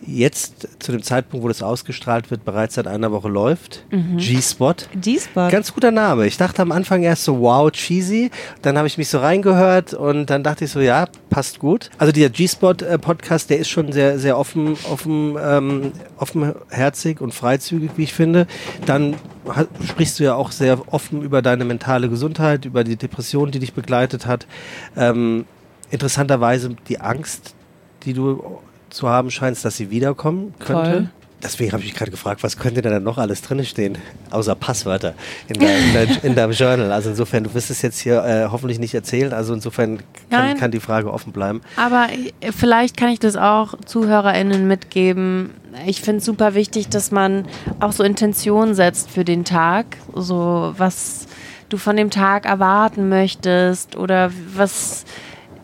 jetzt zu dem Zeitpunkt, wo das ausgestrahlt wird, bereits seit einer Woche läuft. Mhm. G-Spot. G-Spot. Ganz guter Name. Ich dachte am Anfang erst so, wow, cheesy. Dann habe ich mich so reingehört und dann dachte ich so, ja, passt gut. Also dieser G-Spot-Podcast, der ist schon sehr, sehr offen, offen, ähm, offenherzig und freizügig, wie ich finde. Dann sprichst du ja auch sehr offen über deine mentale Gesundheit, über die Depression, die dich begleitet hat. Ähm, interessanterweise die Angst, die du zu haben scheinst, dass sie wiederkommen könnte. Voll. Deswegen habe ich mich gerade gefragt, was könnte da noch alles drin stehen, außer Passwörter in, dein, in, dein, in, deinem Journal. Also insofern, du wirst es jetzt hier äh, hoffentlich nicht erzählen. Also insofern kann, kann, die Frage offen bleiben. Aber äh, vielleicht kann ich das auch ZuhörerInnen mitgeben. Ich finde es super wichtig, dass man auch so Intentionen setzt für den Tag. So was du von dem Tag erwarten möchtest oder was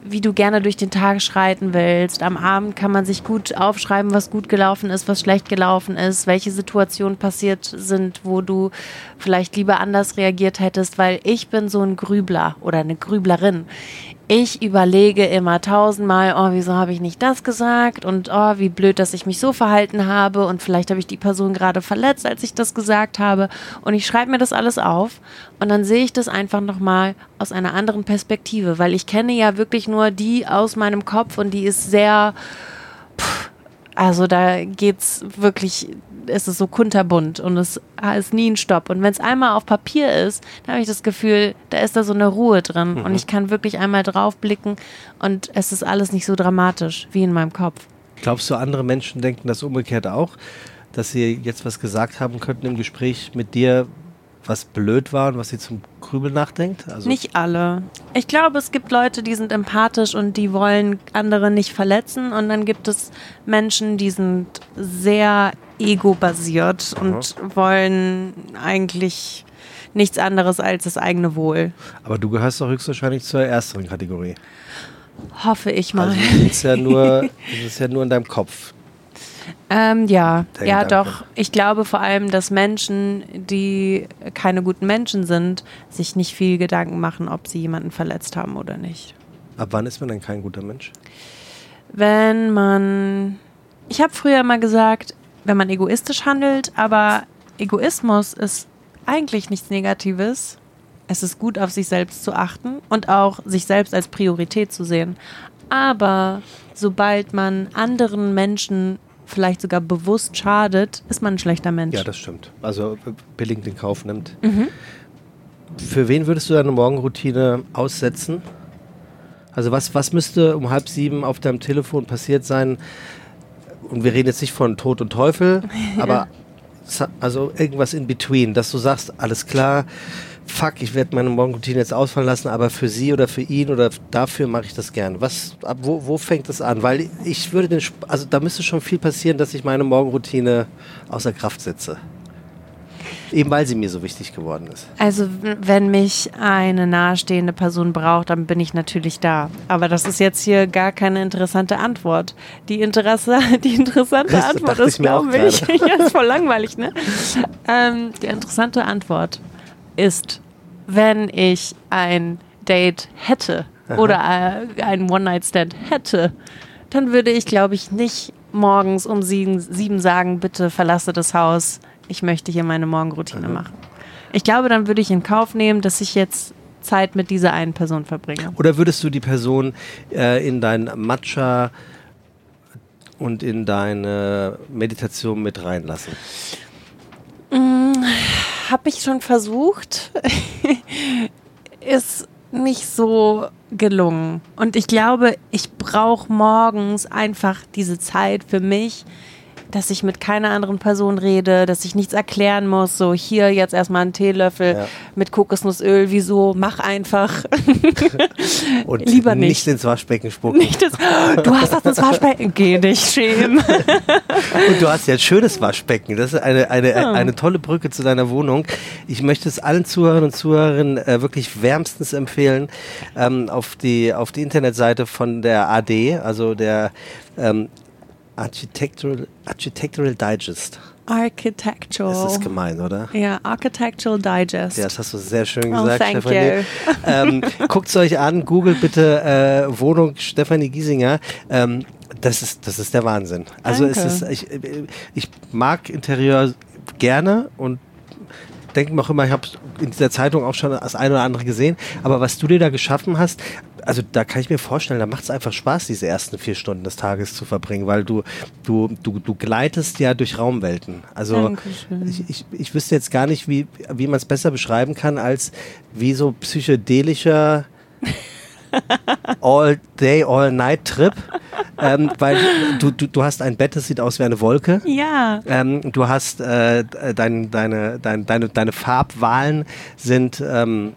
wie du gerne durch den Tag schreiten willst. Am Abend kann man sich gut aufschreiben, was gut gelaufen ist, was schlecht gelaufen ist, welche Situationen passiert sind, wo du vielleicht lieber anders reagiert hättest, weil ich bin so ein Grübler oder eine Grüblerin ich überlege immer tausendmal, oh, wieso habe ich nicht das gesagt? Und oh, wie blöd, dass ich mich so verhalten habe. Und vielleicht habe ich die Person gerade verletzt, als ich das gesagt habe. Und ich schreibe mir das alles auf. Und dann sehe ich das einfach nochmal aus einer anderen Perspektive, weil ich kenne ja wirklich nur die aus meinem Kopf und die ist sehr, pff, Also da geht's wirklich, ist es so kunterbunt und es ist nie ein Stopp. Und wenn es einmal auf Papier ist, dann habe ich das Gefühl, da ist da so eine Ruhe drin Mhm. und ich kann wirklich einmal drauf blicken und es ist alles nicht so dramatisch wie in meinem Kopf. Glaubst du, andere Menschen denken das umgekehrt auch, dass sie jetzt was gesagt haben könnten im Gespräch mit dir, was blöd war und was sie zum Grübeln nachdenkt? Also Nicht alle. Ich glaube, es gibt Leute, die sind empathisch und die wollen andere nicht verletzen. Und dann gibt es Menschen, die sind sehr ego-basiert und wollen eigentlich nichts anderes als das eigene Wohl. Aber du gehörst doch höchstwahrscheinlich zur ersteren Kategorie. Hoffe ich mal. Also das ist ja nur, das ist ja nur in deinem Kopf. Ähm, ja, Der ja Gedanke. doch. Ich glaube vor allem, dass Menschen, die keine guten Menschen sind, sich nicht viel Gedanken machen, ob sie jemanden verletzt haben oder nicht. Ab wann ist man denn kein guter Mensch? Wenn man, ich habe früher immer gesagt, wenn man egoistisch handelt, aber Egoismus ist eigentlich nichts Negatives. Es ist gut, auf sich selbst zu achten und auch sich selbst als Priorität zu sehen. Aber sobald man anderen Menschen vielleicht sogar bewusst schadet, ist man ein schlechter Mensch. Ja, das stimmt. Also äh, billig den Kauf nimmt. Für wen würdest du deine Morgenroutine aussetzen? Also was, was müsste um halb sieben auf deinem Telefon passiert sein? Und wir reden jetzt nicht von Tod und Teufel, aber also irgendwas in between, dass du sagst, alles klar, fuck, ich werde meine Morgenroutine jetzt ausfallen lassen, aber für sie oder für ihn oder dafür mache ich das gern. Was, ab wo, wo fängt das an? Weil ich würde den, also da müsste schon viel passieren, dass ich meine Morgenroutine außer Kraft setze. Eben weil sie mir so wichtig geworden ist. Also wenn mich eine nahestehende Person braucht, dann bin ich natürlich da. Aber das ist jetzt hier gar keine interessante Antwort. Die, Interesse, die interessante Das Antwort ist, glaube ich, ist voll langweilig, ne? Ähm, die interessante Antwort ist, wenn ich ein Date hätte oder äh, einen One-Night-Stand hätte, dann würde ich, glaube ich, nicht morgens um sieben, sieben sagen, bitte verlasse das Haus, ich möchte hier meine Morgenroutine machen. Ich glaube, dann würde ich in Kauf nehmen, dass ich jetzt Zeit mit dieser einen Person verbringe. Oder würdest du die Person äh, in dein Matcha und in deine Meditation mit reinlassen? Habe ich schon versucht, ist nicht so gelungen. Und ich glaube, ich brauche morgens einfach diese Zeit für mich, dass ich mit keiner anderen Person rede, dass ich nichts erklären muss. So, hier jetzt erstmal einen Teelöffel Ja. mit Kokosnussöl. Wieso? Mach einfach. Und Lieber nicht. ins Waschbecken spucken. Nicht das, du hast das ins Waschbecken. Geh dich schämen. Und du hast ja ein schönes Waschbecken. Das ist eine, eine, eine tolle Brücke zu deiner Wohnung. Ich möchte es allen Zuhörern und Zuhörerinnen äh, wirklich wärmstens empfehlen, ähm, auf, die, auf die Internetseite von der AD, also der ähm, Architectural, Architectural Digest. Architectural. Das ist gemein, oder? Ja, Architectural Digest. Ja, das hast du sehr schön Oh, gesagt, thank Stefanie. Ähm, Guckt es euch an, googelt bitte äh, Wohnung Stefanie Giesinger. Ähm, das ist, das ist der Wahnsinn. Also es Danke. ist, ich, ich mag Interieur gerne und denke mir auch immer, ich habe in dieser Zeitung auch schon das eine oder andere gesehen. Aber was du dir da geschaffen hast, also da kann ich mir vorstellen, da macht es einfach Spaß, diese ersten vier Stunden des Tages zu verbringen, weil du, du, du, du gleitest ja durch Raumwelten. Also ich, ich, ich wüsste jetzt gar nicht, wie, wie man es besser beschreiben kann, als wie so psychedelischer All-Day, All-Night-Trip. ähm, weil du, du, du hast ein Bett, das sieht aus wie eine Wolke. Ja. Ähm, du hast äh, dein, deine, dein, deine, deine Farbwahlen sind, ähm,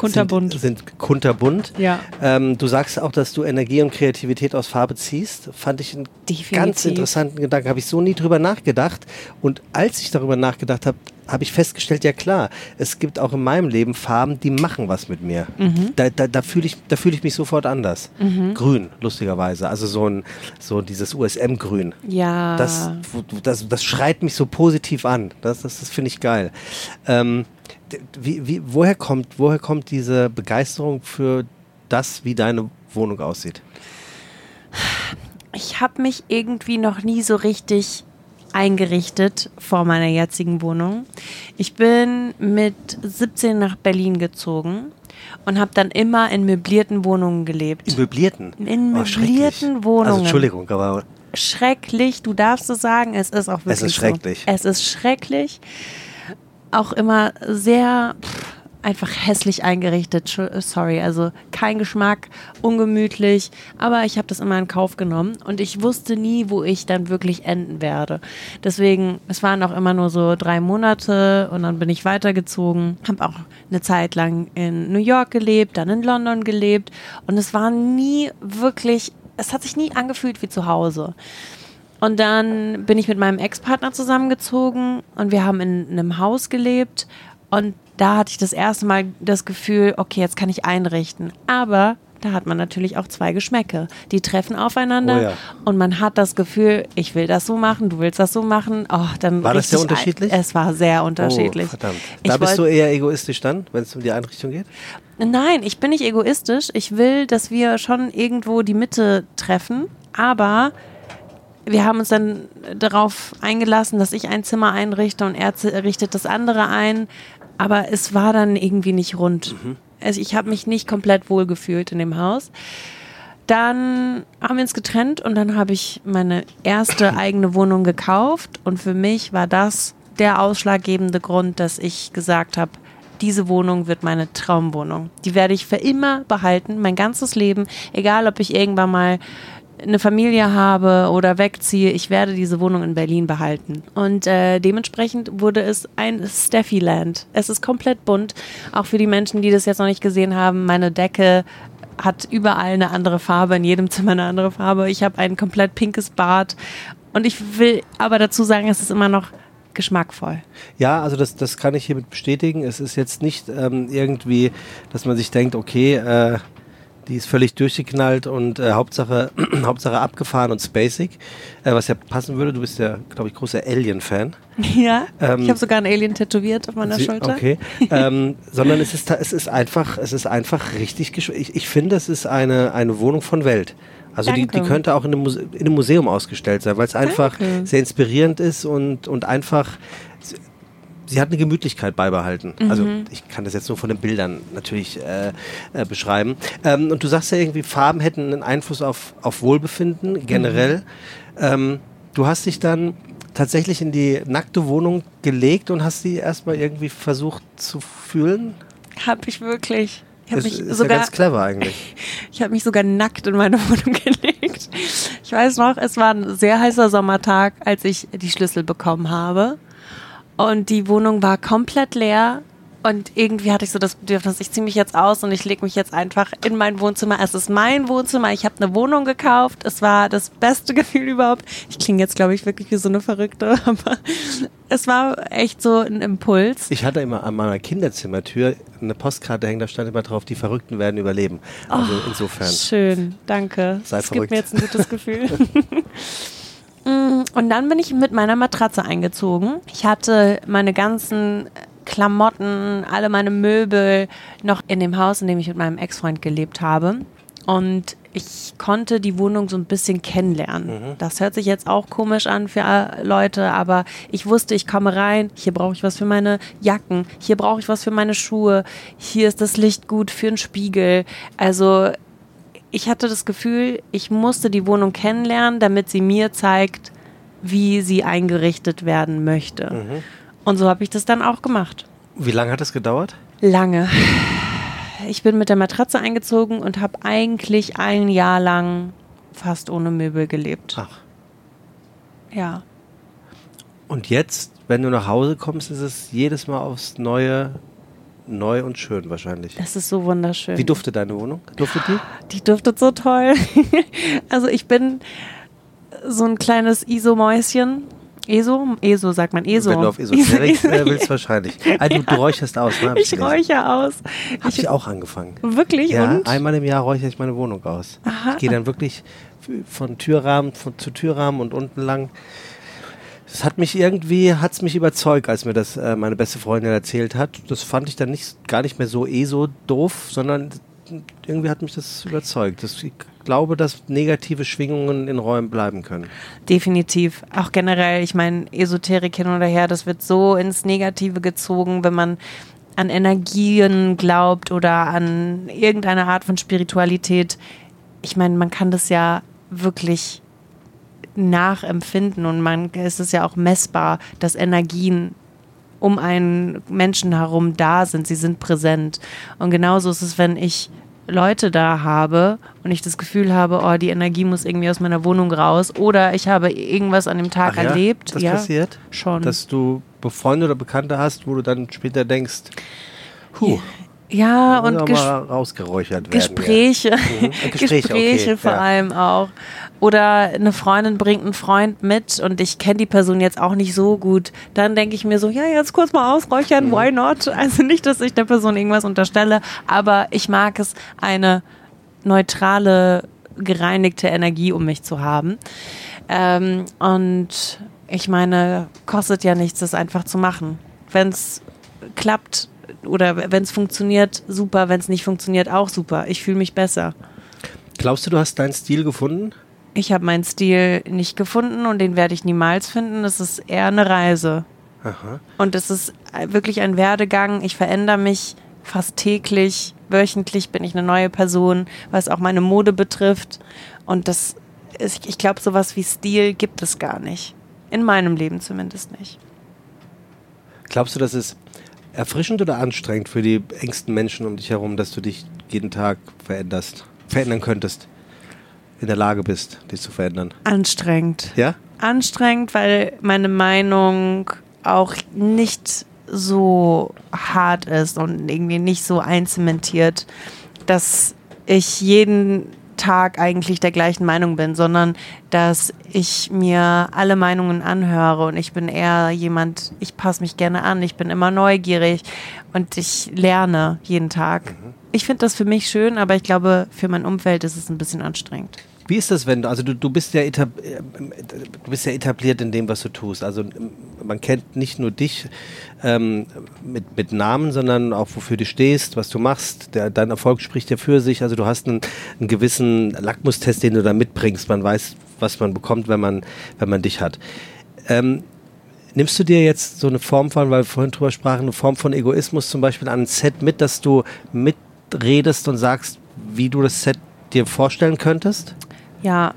Kunterbunt. sind, sind kunterbunt. Ja. Ähm, du sagst auch, dass du Energie und Kreativität aus Farbe ziehst. Fand ich einen Definitiv. ganz interessanten Gedanken. Habe ich so nie drüber nachgedacht. Und als ich darüber nachgedacht habe, habe ich festgestellt, ja klar, es gibt auch in meinem Leben Farben, die machen was mit mir. Mhm. Da, da, da fühle ich, da fühle ich mich sofort anders. Grün, lustigerweise. Also so ein, so dieses USM-Grün. Ja. Das, das, das schreit mich so positiv an. Das, das, das finde ich geil. Ähm, wie, wie, woher, kommt, woher kommt diese Begeisterung für das, wie deine Wohnung aussieht? ich habe mich irgendwie noch nie so richtig eingerichtet vor meiner jetzigen Wohnung. Ich bin mit 17 nach Berlin gezogen und habe dann immer in möblierten Wohnungen gelebt. In möblierten? In Oh, möblierten Wohnungen. Also Entschuldigung, aber schrecklich. Du darfst es sagen, es ist auch wirklich Es ist schrecklich. So. Es ist schrecklich. Auch immer sehr pff, einfach hässlich eingerichtet. Sorry, also kein Geschmack, ungemütlich. Aber ich habe das immer in Kauf genommen und ich wusste nie, wo ich dann wirklich enden werde. Deswegen, es waren auch immer nur so drei Monate und dann bin ich weitergezogen. Habe auch eine Zeit lang in New York gelebt, dann in London gelebt und es war nie wirklich, es hat sich nie angefühlt wie zu Hause. Und dann bin ich mit meinem Ex-Partner zusammengezogen und wir haben in einem Haus gelebt und da hatte ich das erste Mal das Gefühl, okay, jetzt kann ich einrichten. Aber da hat man natürlich auch zwei Geschmäcke. Die treffen aufeinander Oh ja. und man hat das Gefühl, ich will das so machen, du willst das so machen. Oh, dann War das sehr ein- unterschiedlich? Es war sehr unterschiedlich. Oh, verdammt. Ich Da bist du eher egoistisch dann, wenn es um die Einrichtung geht? Nein, ich bin nicht egoistisch. Ich will, dass wir schon irgendwo die Mitte treffen, aber wir haben uns dann darauf eingelassen, dass ich ein Zimmer einrichte und er richtet das andere ein. Aber es war dann irgendwie nicht rund. Also ich habe mich nicht komplett wohlgefühlt in dem Haus. Dann haben wir uns getrennt und dann habe ich meine erste eigene Wohnung gekauft. Und für mich war das der ausschlaggebende Grund, dass ich gesagt habe, diese Wohnung wird meine Traumwohnung. Die werde ich für immer behalten, mein ganzes Leben. Egal, ob ich irgendwann mal eine Familie habe oder wegziehe, ich werde diese Wohnung in Berlin behalten. Und äh, dementsprechend wurde es ein Steffi-Land. Es ist komplett bunt. Auch für die Menschen, die das jetzt noch nicht gesehen haben, meine Decke hat überall eine andere Farbe, in jedem Zimmer eine andere Farbe. Ich habe ein komplett pinkes Bad. Und ich will aber dazu sagen, es ist immer noch geschmackvoll. Ja, also das, das kann ich hiermit bestätigen. Es ist jetzt nicht ähm, irgendwie, dass man sich denkt, okay, äh, die ist völlig durchgeknallt und äh, Hauptsache, Hauptsache abgefahren und spacig, äh, was ja passen würde. Du bist ja, glaube ich, großer Alien-Fan. Ja, Ähm, ich habe sogar ein Alien tätowiert auf meiner Sie- Schulter. Okay. ähm, sondern es ist, es ist einfach, es ist einfach richtig. Ich, ich finde, es ist eine, eine Wohnung von Welt. Also die, die könnte auch in einem, Muse in einem Museum ausgestellt sein, weil es einfach Danke. sehr inspirierend ist und, und einfach. Sie, hat eine Gemütlichkeit beibehalten. Also Mhm. ich kann das jetzt nur von den Bildern natürlich äh, äh, beschreiben. Ähm, und du sagst ja irgendwie, Farben hätten einen Einfluss auf, auf Wohlbefinden generell. Mhm. Ähm, du hast dich dann tatsächlich in die nackte Wohnung gelegt und hast sie erstmal irgendwie versucht zu fühlen. Hab ich wirklich. Ich habe mich ist ja sogar ganz clever eigentlich. Ich habe mich sogar nackt in meine Wohnung gelegt. Ich weiß noch, es war ein sehr heißer Sommertag, als ich die Schlüssel bekommen habe. Und die Wohnung war komplett leer. Und irgendwie hatte ich so das Bedürfnis, ich ziehe mich jetzt aus und ich lege mich jetzt einfach in mein Wohnzimmer. Es ist mein Wohnzimmer. Ich habe eine Wohnung gekauft. Es war das beste Gefühl überhaupt. Ich klinge jetzt, glaube ich, wirklich wie so eine Verrückte, aber es war echt so ein Impuls. Ich hatte immer an meiner Kinderzimmertür eine Postkarte hängen, da stand immer drauf, die Verrückten werden überleben. Also insofern. Schön, danke. Sei das verrückt. gibt mir jetzt ein gutes Gefühl. Mm, Und dann bin ich mit meiner Matratze eingezogen. Ich hatte meine ganzen Klamotten, alle meine Möbel noch in dem Haus, in dem ich mit meinem Ex-Freund gelebt habe. Und ich konnte die Wohnung so ein bisschen kennenlernen. Das hört sich jetzt auch komisch an für Leute, aber ich wusste, ich komme rein, hier brauche ich was für meine Jacken, hier brauche ich was für meine Schuhe, hier ist das Licht gut für einen Spiegel. Also ich hatte das Gefühl, ich musste die Wohnung kennenlernen, damit sie mir zeigt, wie sie eingerichtet werden möchte. Und so habe ich das dann auch gemacht. Wie lange hat es gedauert? Lange. Ich bin mit der Matratze eingezogen und habe eigentlich ein Jahr lang fast ohne Möbel gelebt. Ach. Ja. Und jetzt, wenn du nach Hause kommst, ist es jedes Mal aufs Neue neu und schön wahrscheinlich. Es ist so wunderschön. Wie duftet deine Wohnung? Duftet die? Die duftet so toll. also ich bin so ein kleines ISO-Mäuschen. ESO? ESO sagt man ESO. Wenn du auf Esoterik ISO, äh, willst, wahrscheinlich. Ah, du, du räucherst aus, ne? Hab Ich gelesen. räuche aus. Hab ich auch angefangen. Wirklich? Ja, und? einmal im Jahr räuchere ich meine Wohnung aus. Aha. Ich gehe dann wirklich von Türrahmen von, zu Türrahmen und unten lang. Es hat mich irgendwie, hat es mich überzeugt, als mir das äh, meine beste Freundin erzählt hat. Das fand ich dann nicht, gar nicht mehr so eh so doof, sondern irgendwie hat mich das überzeugt. Das, ich glaube, dass negative Schwingungen in Räumen bleiben können. Definitiv. Auch generell, ich meine, Esoterik hin oder her, das wird so ins Negative gezogen, wenn man an Energien glaubt oder an irgendeine Art von Spiritualität. Ich meine, man kann das ja wirklich nachempfinden und man es ist ja auch messbar, dass Energien um einen Menschen herum da sind, sie sind präsent. Und genauso ist es, wenn ich Leute da habe und ich das Gefühl habe, oh, die Energie muss irgendwie aus meiner Wohnung raus oder ich habe irgendwas an dem Tag Ach ja? erlebt. Das ja, passiert? schon. Dass du Freunde oder Bekannte hast, wo du dann später denkst, huh, ja, und ges rausgeräuchert werden. Gespräche, Mhm. Gespräche, Gespräche, okay, vor ja. allem auch. Oder eine Freundin bringt einen Freund mit und ich kenne die Person jetzt auch nicht so gut. Dann denke ich mir so, ja, jetzt kurz mal ausräuchern, Mhm. why not? Also nicht, dass ich der Person irgendwas unterstelle, aber ich mag es, eine neutrale, gereinigte Energie um mich zu haben. Ähm, und ich meine, kostet ja nichts, das einfach zu machen. Wenn es klappt oder wenn es funktioniert, super. Wenn es nicht funktioniert, auch super. Ich fühle mich besser. Glaubst du, du hast deinen Stil gefunden? Ich habe meinen Stil nicht gefunden und den werde ich niemals finden. Es ist eher eine Reise. Aha. Und es ist wirklich ein Werdegang. Ich verändere mich fast täglich. Wöchentlich bin ich eine neue Person, was auch meine Mode betrifft. Und das ist, ich glaube, sowas wie Stil gibt es gar nicht. In meinem Leben zumindest nicht. Glaubst du, das ist erfrischend oder anstrengend für die engsten Menschen um dich herum, dass du dich jeden Tag veränderst, verändern könntest, in der Lage bist, dich zu verändern? Anstrengend. Ja? anstrengend, weil meine Meinung auch nicht so hart ist und irgendwie nicht so einzementiert, dass ich jeden Tag eigentlich der gleichen Meinung bin, sondern dass ich mir alle Meinungen anhöre und ich bin eher jemand, ich passe mich gerne an, ich bin immer neugierig und ich lerne jeden Tag. Ich finde das für mich schön, aber ich glaube, für mein Umfeld ist es ein bisschen anstrengend. Wie ist das, wenn du, also du, du bist ja äh, du bist ja etabliert in dem, was du tust. Also ähm, man kennt nicht nur dich ähm, mit, mit Namen, sondern auch wofür du stehst, was du machst. Der, dein Erfolg spricht ja für sich. Also du hast einen, einen gewissen Lackmustest, den du da mitbringst. Man weiß, was man bekommt, wenn man, wenn man dich hat. Ähm, Nimmst du dir jetzt so eine Form von, weil wir vorhin drüber sprachen, eine Form von Egoismus zum Beispiel an ein Set mit, dass du mitredest und sagst, wie du das Set dir vorstellen könntest? Ja,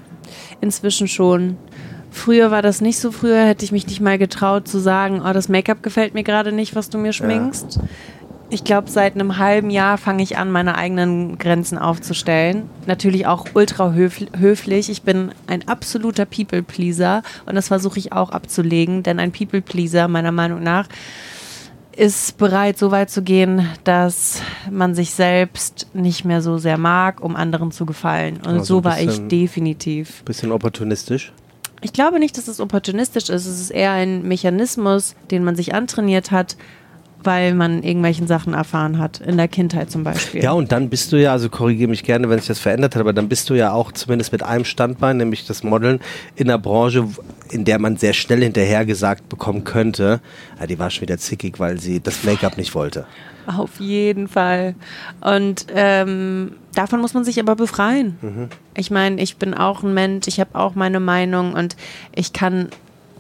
inzwischen schon. Früher war das nicht so. Früher hätte ich mich nicht mal getraut zu sagen, oh, das Make-up gefällt mir gerade nicht, was du mir schminkst. Ich glaube, seit einem halben Jahr fange ich an, meine eigenen Grenzen aufzustellen. Natürlich auch ultra höf höflich. Ich bin ein absoluter People-Pleaser und das versuche ich auch abzulegen, denn ein People-Pleaser, meiner Meinung nach, ist bereit, so weit zu gehen, dass man sich selbst nicht mehr so sehr mag, um anderen zu gefallen. Und Also so war ich bisschen- definitiv. Bisschen opportunistisch. Ich glaube nicht, dass es opportunistisch ist. Es ist eher ein Mechanismus, den man sich antrainiert hat, weil man irgendwelchen Sachen erfahren hat, in der Kindheit zum Beispiel. Ja, und dann bist du ja, also korrigiere mich gerne, wenn sich das verändert hat, aber dann bist du ja auch zumindest mit einem Standbein, nämlich das Modeln, in einer Branche, in der man sehr schnell hinterher gesagt bekommen könnte, ja, die war schon wieder zickig, weil sie das Make-up nicht wollte. Auf jeden Fall. Und ähm, davon muss man sich aber befreien. Ich meine, ich bin auch ein Mensch, ich habe auch meine Meinung und ich kann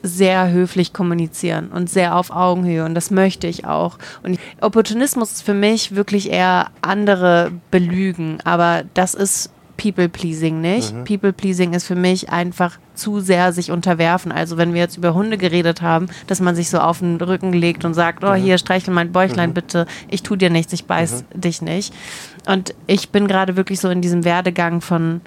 sehr höflich kommunizieren und sehr auf Augenhöhe und das möchte ich auch. Und Opportunismus ist für mich wirklich eher andere belügen, aber das ist People-Pleasing nicht. People-Pleasing ist für mich einfach zu sehr sich unterwerfen. Also wenn wir jetzt über Hunde geredet haben, dass man sich so auf den Rücken legt und sagt, oh hier, streichel mein Bäuchlein bitte, ich tu dir nichts, ich beiß dich nicht. Und ich bin gerade wirklich so in diesem Werdegang von,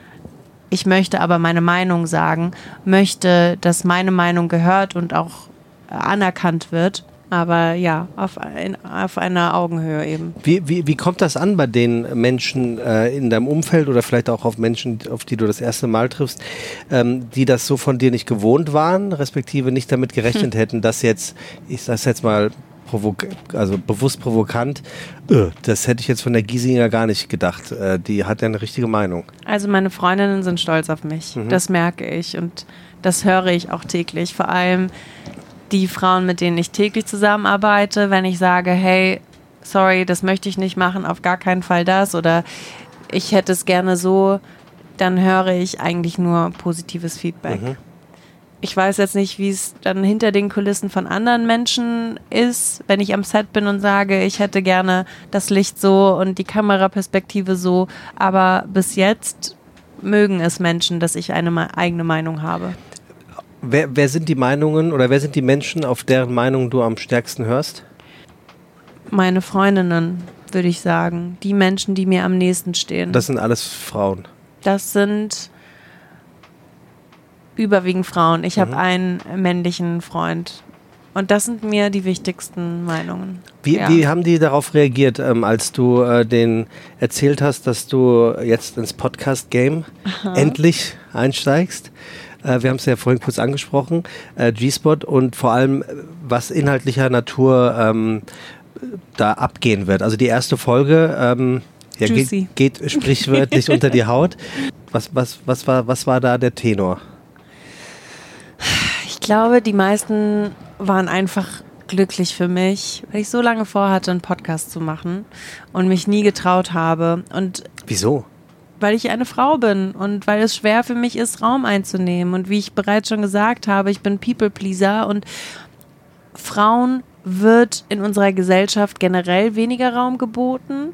ich möchte aber meine Meinung sagen, möchte, dass meine Meinung gehört und auch anerkannt wird. Aber ja, auf, ein, auf einer Augenhöhe eben. Wie, wie, wie kommt das an bei den Menschen äh, in deinem Umfeld oder vielleicht auch auf Menschen, auf die du das erste Mal triffst, ähm, die das so von dir nicht gewohnt waren, respektive nicht damit gerechnet hätten, dass jetzt, ich sag's jetzt mal, provok also bewusst provokant, äh, das hätte ich jetzt von der Giesinger gar nicht gedacht. Äh, die hat ja eine richtige Meinung. Also meine Freundinnen sind stolz auf mich. Das merke ich und das höre ich auch täglich. Vor allem die Frauen, mit denen ich täglich zusammenarbeite, wenn ich sage, hey, sorry, das möchte ich nicht machen, auf gar keinen Fall das oder ich hätte es gerne so, dann höre ich eigentlich nur positives Feedback. Ich weiß jetzt nicht, wie es dann hinter den Kulissen von anderen Menschen ist, wenn ich am Set bin und sage, ich hätte gerne das Licht so und die Kameraperspektive so, aber bis jetzt mögen es Menschen, dass ich eine eigene Meinung habe. wer, wer sind die Meinungen oder wer sind die Menschen, auf deren Meinung du am stärksten hörst? Meine Freundinnen, würde ich sagen. Die Menschen, die mir am nächsten stehen. Das sind alles Frauen. Das sind überwiegend Frauen. Ich mhm. habe einen männlichen Freund. Und das sind mir die wichtigsten Meinungen. Wie, ja. wie haben die darauf reagiert, ähm, als du äh, denen erzählt hast, dass du jetzt ins Podcast-Game endlich einsteigst? Äh, wir haben es ja vorhin kurz angesprochen, äh, G-Spot und vor allem, äh, was inhaltlicher Natur ähm, da abgehen wird. Also die erste Folge ähm, ja, geht, geht sprichwörtlich unter die Haut. Was, was, was, war, was war da der Tenor? Ich glaube, die meisten waren einfach glücklich für mich, weil ich so lange vorhatte, einen Podcast zu machen und mich nie getraut habe. Und Wieso? Weil ich eine Frau bin und weil es schwer für mich ist, Raum einzunehmen. Und wie ich bereits schon gesagt habe, ich bin People-Pleaser und Frauen wird in unserer Gesellschaft generell weniger Raum geboten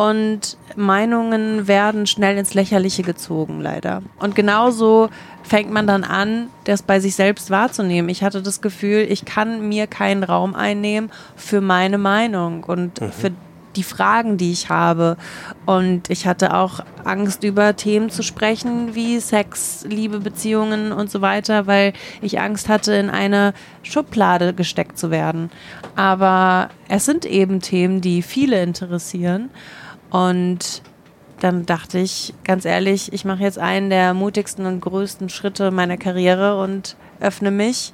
und Meinungen werden schnell ins Lächerliche gezogen, leider. Und genauso fängt man dann an, das bei sich selbst wahrzunehmen. Ich hatte das Gefühl, ich kann mir keinen Raum einnehmen für meine Meinung und mhm. für die Fragen, die ich habe. Und ich hatte auch Angst, über Themen zu sprechen wie Sex, Liebe, Beziehungen und so weiter, weil ich Angst hatte, in eine Schublade gesteckt zu werden. Aber es sind eben Themen, die viele interessieren. Und dann dachte ich, ganz ehrlich, ich mache jetzt einen der mutigsten und größten Schritte meiner Karriere und öffne mich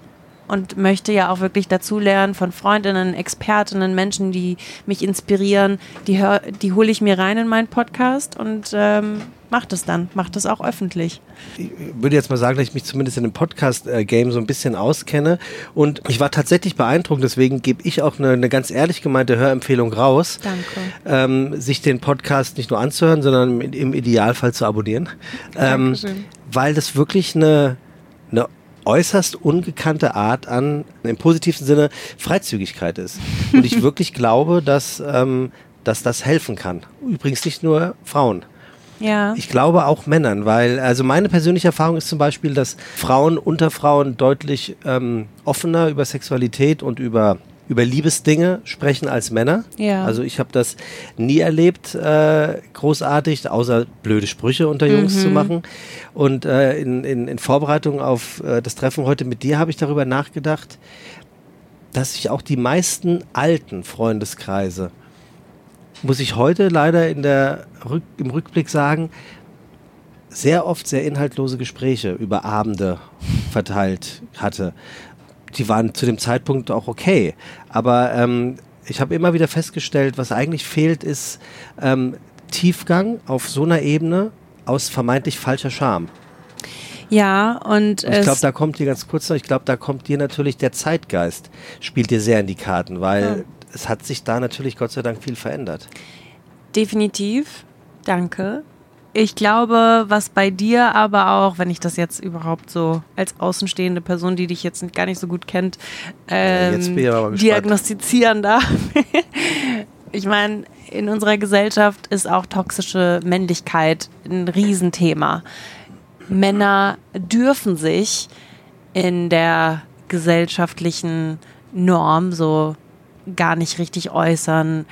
und möchte ja auch wirklich dazulernen von Freundinnen, Expertinnen, Menschen, die mich inspirieren. Die, hör, die hole ich mir rein in meinen Podcast und ähm, mache das dann, mache das auch öffentlich. Ich würde jetzt mal sagen, dass ich mich zumindest in dem Podcast-Game so ein bisschen auskenne und ich war tatsächlich beeindruckt, deswegen gebe ich auch eine, eine, ganz ehrlich gemeinte Hörempfehlung raus. Danke. Ähm, sich den Podcast nicht nur anzuhören, sondern im Idealfall zu abonnieren. Ähm, weil das wirklich eine, eine äußerst ungekannte Art an, im positivsten Sinne, Freizügigkeit ist. Und ich wirklich glaube, dass, ähm, dass das helfen kann. Übrigens nicht nur Frauen. Ja. Ich glaube auch Männern, weil, also meine persönliche Erfahrung ist zum Beispiel, dass Frauen unter Frauen deutlich ähm, offener über Sexualität und über über Liebesdinge sprechen als Männer. Ja. Also ich habe das nie erlebt, äh, großartig, außer blöde Sprüche unter Jungs mhm. zu machen. Und äh, in, in, in Vorbereitung auf äh, das Treffen heute mit dir habe ich darüber nachgedacht, dass sich auch die meisten alten Freundeskreise, muss ich heute leider in der Rück, im Rückblick sagen, sehr oft sehr inhaltlose Gespräche über Abende verteilt hatte die waren zu dem Zeitpunkt auch okay. Aber ähm, ich habe immer wieder festgestellt, was eigentlich fehlt, ist ähm, Tiefgang auf so einer Ebene aus vermeintlich falscher Scham. Ja, und, und ich glaube, da kommt dir ganz kurz noch, ich glaube, da kommt dir natürlich der Zeitgeist, spielt dir sehr in die Karten, weil ja. es hat sich da natürlich Gott sei Dank viel verändert. Definitiv, danke. Ich glaube, was bei dir aber auch, wenn ich das jetzt überhaupt so als außenstehende Person, die dich jetzt gar nicht so gut kennt, ähm, ja, diagnostizieren darf. ich meine, in unserer Gesellschaft ist auch toxische Männlichkeit ein Riesenthema. Männer dürfen sich in der gesellschaftlichen Norm so gar nicht richtig äußern,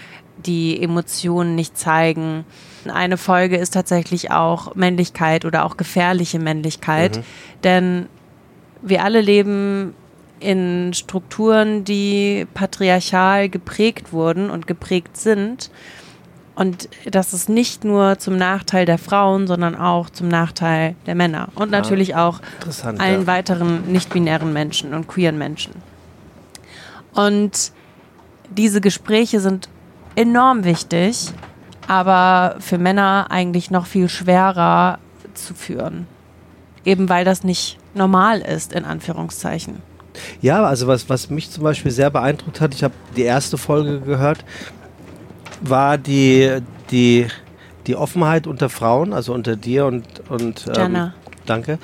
die Emotionen nicht zeigen eine Folge ist tatsächlich auch Männlichkeit oder auch gefährliche Männlichkeit. Mhm. Denn wir alle leben in Strukturen, die patriarchal geprägt wurden und geprägt sind. Und das ist nicht nur zum Nachteil der Frauen, sondern auch zum Nachteil der Männer. Und ja, natürlich auch allen ja. weiteren nicht-binären Menschen und queeren Menschen. Und diese Gespräche sind enorm wichtig, aber für Männer eigentlich noch viel schwerer zu führen. Eben weil das nicht normal ist, in Anführungszeichen. Ja, also was, was mich zum Beispiel sehr beeindruckt hat, ich habe die erste Folge gehört, war die, die, die Offenheit unter Frauen, also unter dir und, und ähm, danke,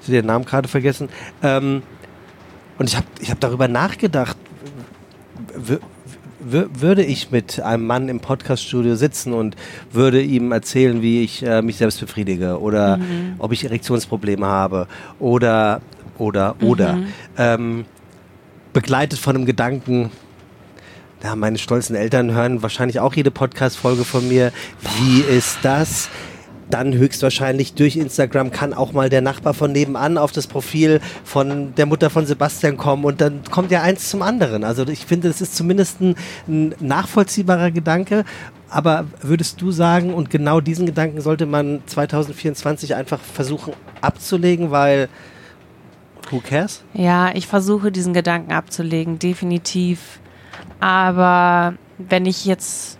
ich habe den Namen gerade vergessen. Ähm, und ich habe ich hab darüber nachgedacht, würde ich mit einem Mann im Podcaststudio sitzen und würde ihm erzählen, wie ich äh, mich selbst befriedige oder mhm. ob ich Erektionsprobleme habe oder oder, oder. Ähm, begleitet von einem Gedanken, ja, meine stolzen Eltern hören wahrscheinlich auch jede Podcast-Folge von mir. Wie ist das? Dann höchstwahrscheinlich durch Instagram kann auch mal der Nachbar von nebenan auf das Profil von der Mutter von Sebastian kommen und dann kommt ja eins zum anderen. Also ich finde, das ist zumindest ein, ein nachvollziehbarer Gedanke. Aber würdest du sagen, und genau diesen Gedanken sollte man 2024 einfach versuchen abzulegen, weil who cares? Ja, ich versuche diesen Gedanken abzulegen, definitiv. Aber wenn ich jetzt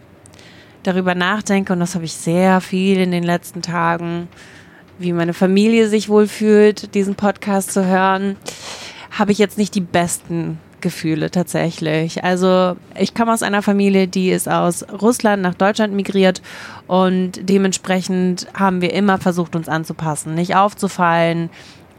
darüber nachdenke, und das habe ich sehr viel in den letzten Tagen, wie meine Familie sich wohlfühlt, diesen Podcast zu hören, habe ich jetzt nicht die besten Gefühle tatsächlich. Also ich komme aus einer Familie, die ist aus Russland nach Deutschland migriert und dementsprechend haben wir immer versucht, uns anzupassen, nicht aufzufallen.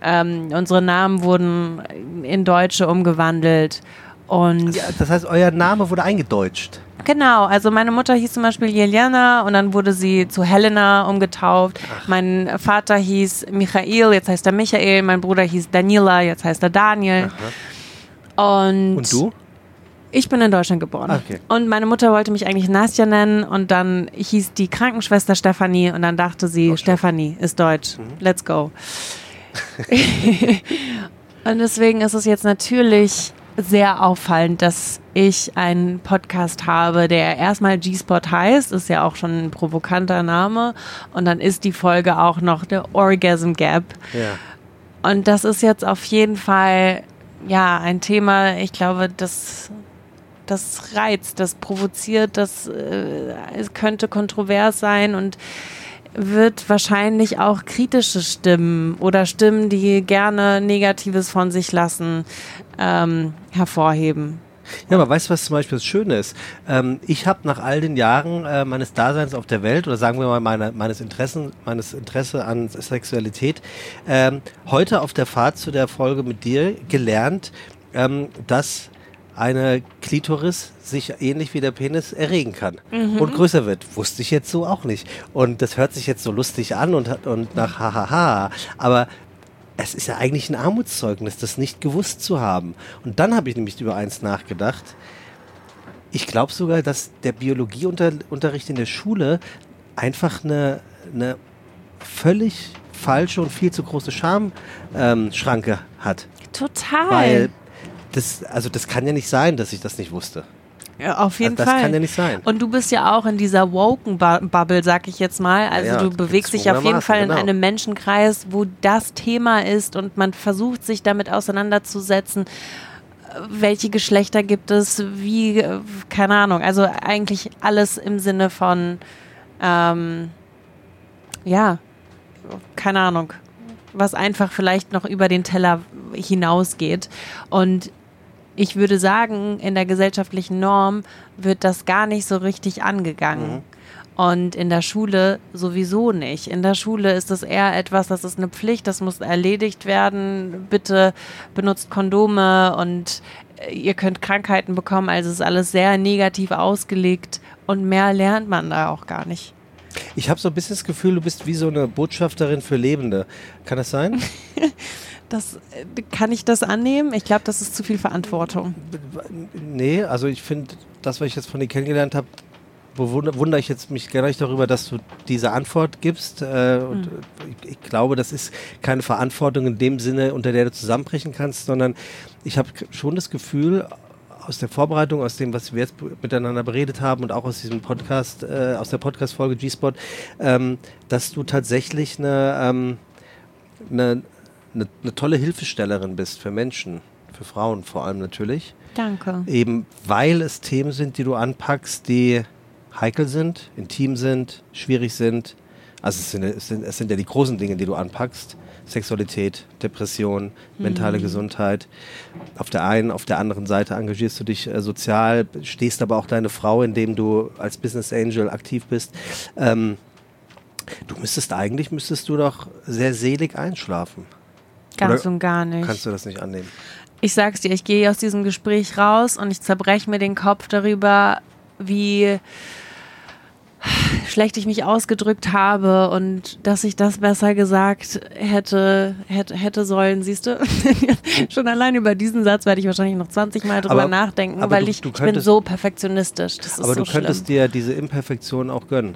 Ähm, unsere Namen wurden in Deutsche umgewandelt und Ja, das heißt, euer Name wurde eingedeutscht. Genau, also meine Mutter hieß zum Beispiel Jelena und dann wurde sie zu Helena umgetauft. Mein Vater hieß Michael, jetzt heißt er Michael. Mein Bruder hieß Daniela, jetzt heißt er Daniel. Und, Und du? ich bin in Deutschland geboren. Okay. Und meine Mutter wollte mich eigentlich Nastja nennen und dann hieß die Krankenschwester Stefanie und dann dachte sie, Stefanie ist deutsch. Let's go. und deswegen ist es jetzt natürlich sehr auffallend, dass ich einen Podcast habe, der erstmal G-Spot heißt, ist ja auch schon ein provokanter Name und dann ist die Folge auch noch der Orgasm Gap. Ja. Und das ist jetzt auf jeden Fall ja ein Thema, ich glaube, das, das reizt, das provoziert, das äh, es könnte kontrovers sein und wird wahrscheinlich auch kritische Stimmen oder Stimmen, die gerne Negatives von sich lassen, ähm, hervorheben. Ja, aber weißt du, was zum Beispiel das Schöne ist? Ähm, ich habe nach all den Jahren äh, meines Daseins auf der Welt oder sagen wir mal meine, meines Interessen, meines Interesse an Sexualität, ähm, heute auf der Fahrt zu der Folge mit dir gelernt, ähm, dass eine Klitoris sich ähnlich wie der Penis erregen kann und größer wird. Wusste ich jetzt so auch nicht. Und das hört sich jetzt so lustig an und, und nach hahaha. Aber es ist ja eigentlich ein Armutszeugnis, das nicht gewusst zu haben. Und dann habe ich nämlich über eins nachgedacht. Ich glaube sogar, dass der Biologieunterricht in der Schule einfach eine, eine völlig falsche und viel zu große Schamschranke ähm, hat. Total. Weil das, also das kann ja nicht sein, dass ich das nicht wusste. Ja, auf jeden Also das Fall. kann ja nicht sein. Und du bist ja auch in dieser woken Bu- Bubble, sag ich jetzt mal. Also Ja, du bewegst dich auf jeden Fall in genau. einem Menschenkreis, wo das Thema ist und man versucht sich damit auseinanderzusetzen. Welche Geschlechter gibt es? Wie, keine Ahnung. Also eigentlich alles im Sinne von, ähm, ja, keine Ahnung, was einfach vielleicht noch über den Teller hinausgeht. Und ich würde sagen, in der gesellschaftlichen Norm wird das gar nicht so richtig angegangen. Und in der Schule sowieso nicht. In der Schule ist es eher etwas, das ist eine Pflicht, das muss erledigt werden. Bitte benutzt Kondome und äh, ihr könnt Krankheiten bekommen. Also es ist alles sehr negativ ausgelegt und mehr lernt man da auch gar nicht. Ich habe so ein bisschen das Gefühl, du bist wie so eine Botschafterin für Lebende. Kann das sein? Das, äh, kann ich das annehmen? Ich glaube, das ist zu viel Verantwortung. Nee, also ich finde, das, was ich jetzt von dir kennengelernt habe, bewundere wundere ich jetzt mich gar nicht darüber, dass du diese Antwort gibst. Äh, und ich, ich glaube, das ist keine Verantwortung in dem Sinne, unter der du zusammenbrechen kannst, sondern ich habe schon das Gefühl, aus der Vorbereitung, aus dem, was wir jetzt miteinander beredet haben und auch aus diesem Podcast, äh, aus der Podcast-Folge G-Spot, ähm, dass du tatsächlich eine, ähm, eine, eine, eine tolle Hilfestellerin bist für Menschen, für Frauen vor allem natürlich. Danke. Eben weil es Themen sind, die du anpackst, die heikel sind, intim sind, schwierig sind. Also es sind, es sind, es sind ja die großen Dinge, die du anpackst. Sexualität, Depression, mentale Gesundheit. Auf der einen, auf der anderen Seite engagierst du dich äh, sozial, stehst aber auch deine Frau, indem du als Business Angel aktiv bist. Ähm, du müsstest eigentlich, müsstest du doch sehr selig einschlafen. Ganz Oder und gar nicht. Kannst du das nicht annehmen? Ich sag's dir, ich gehe aus diesem Gespräch raus und ich zerbreche mir den Kopf darüber, wie schlecht ich mich ausgedrückt habe und dass ich das besser gesagt hätte, hätte, hätte sollen, siehst du? Schon allein über diesen Satz werde ich wahrscheinlich noch 20 Mal drüber Aber- nachdenken, aber weil du- ich, du ich bin könntest- so perfektionistisch. Aber so du könntest schlimm. dir diese Imperfektion auch gönnen.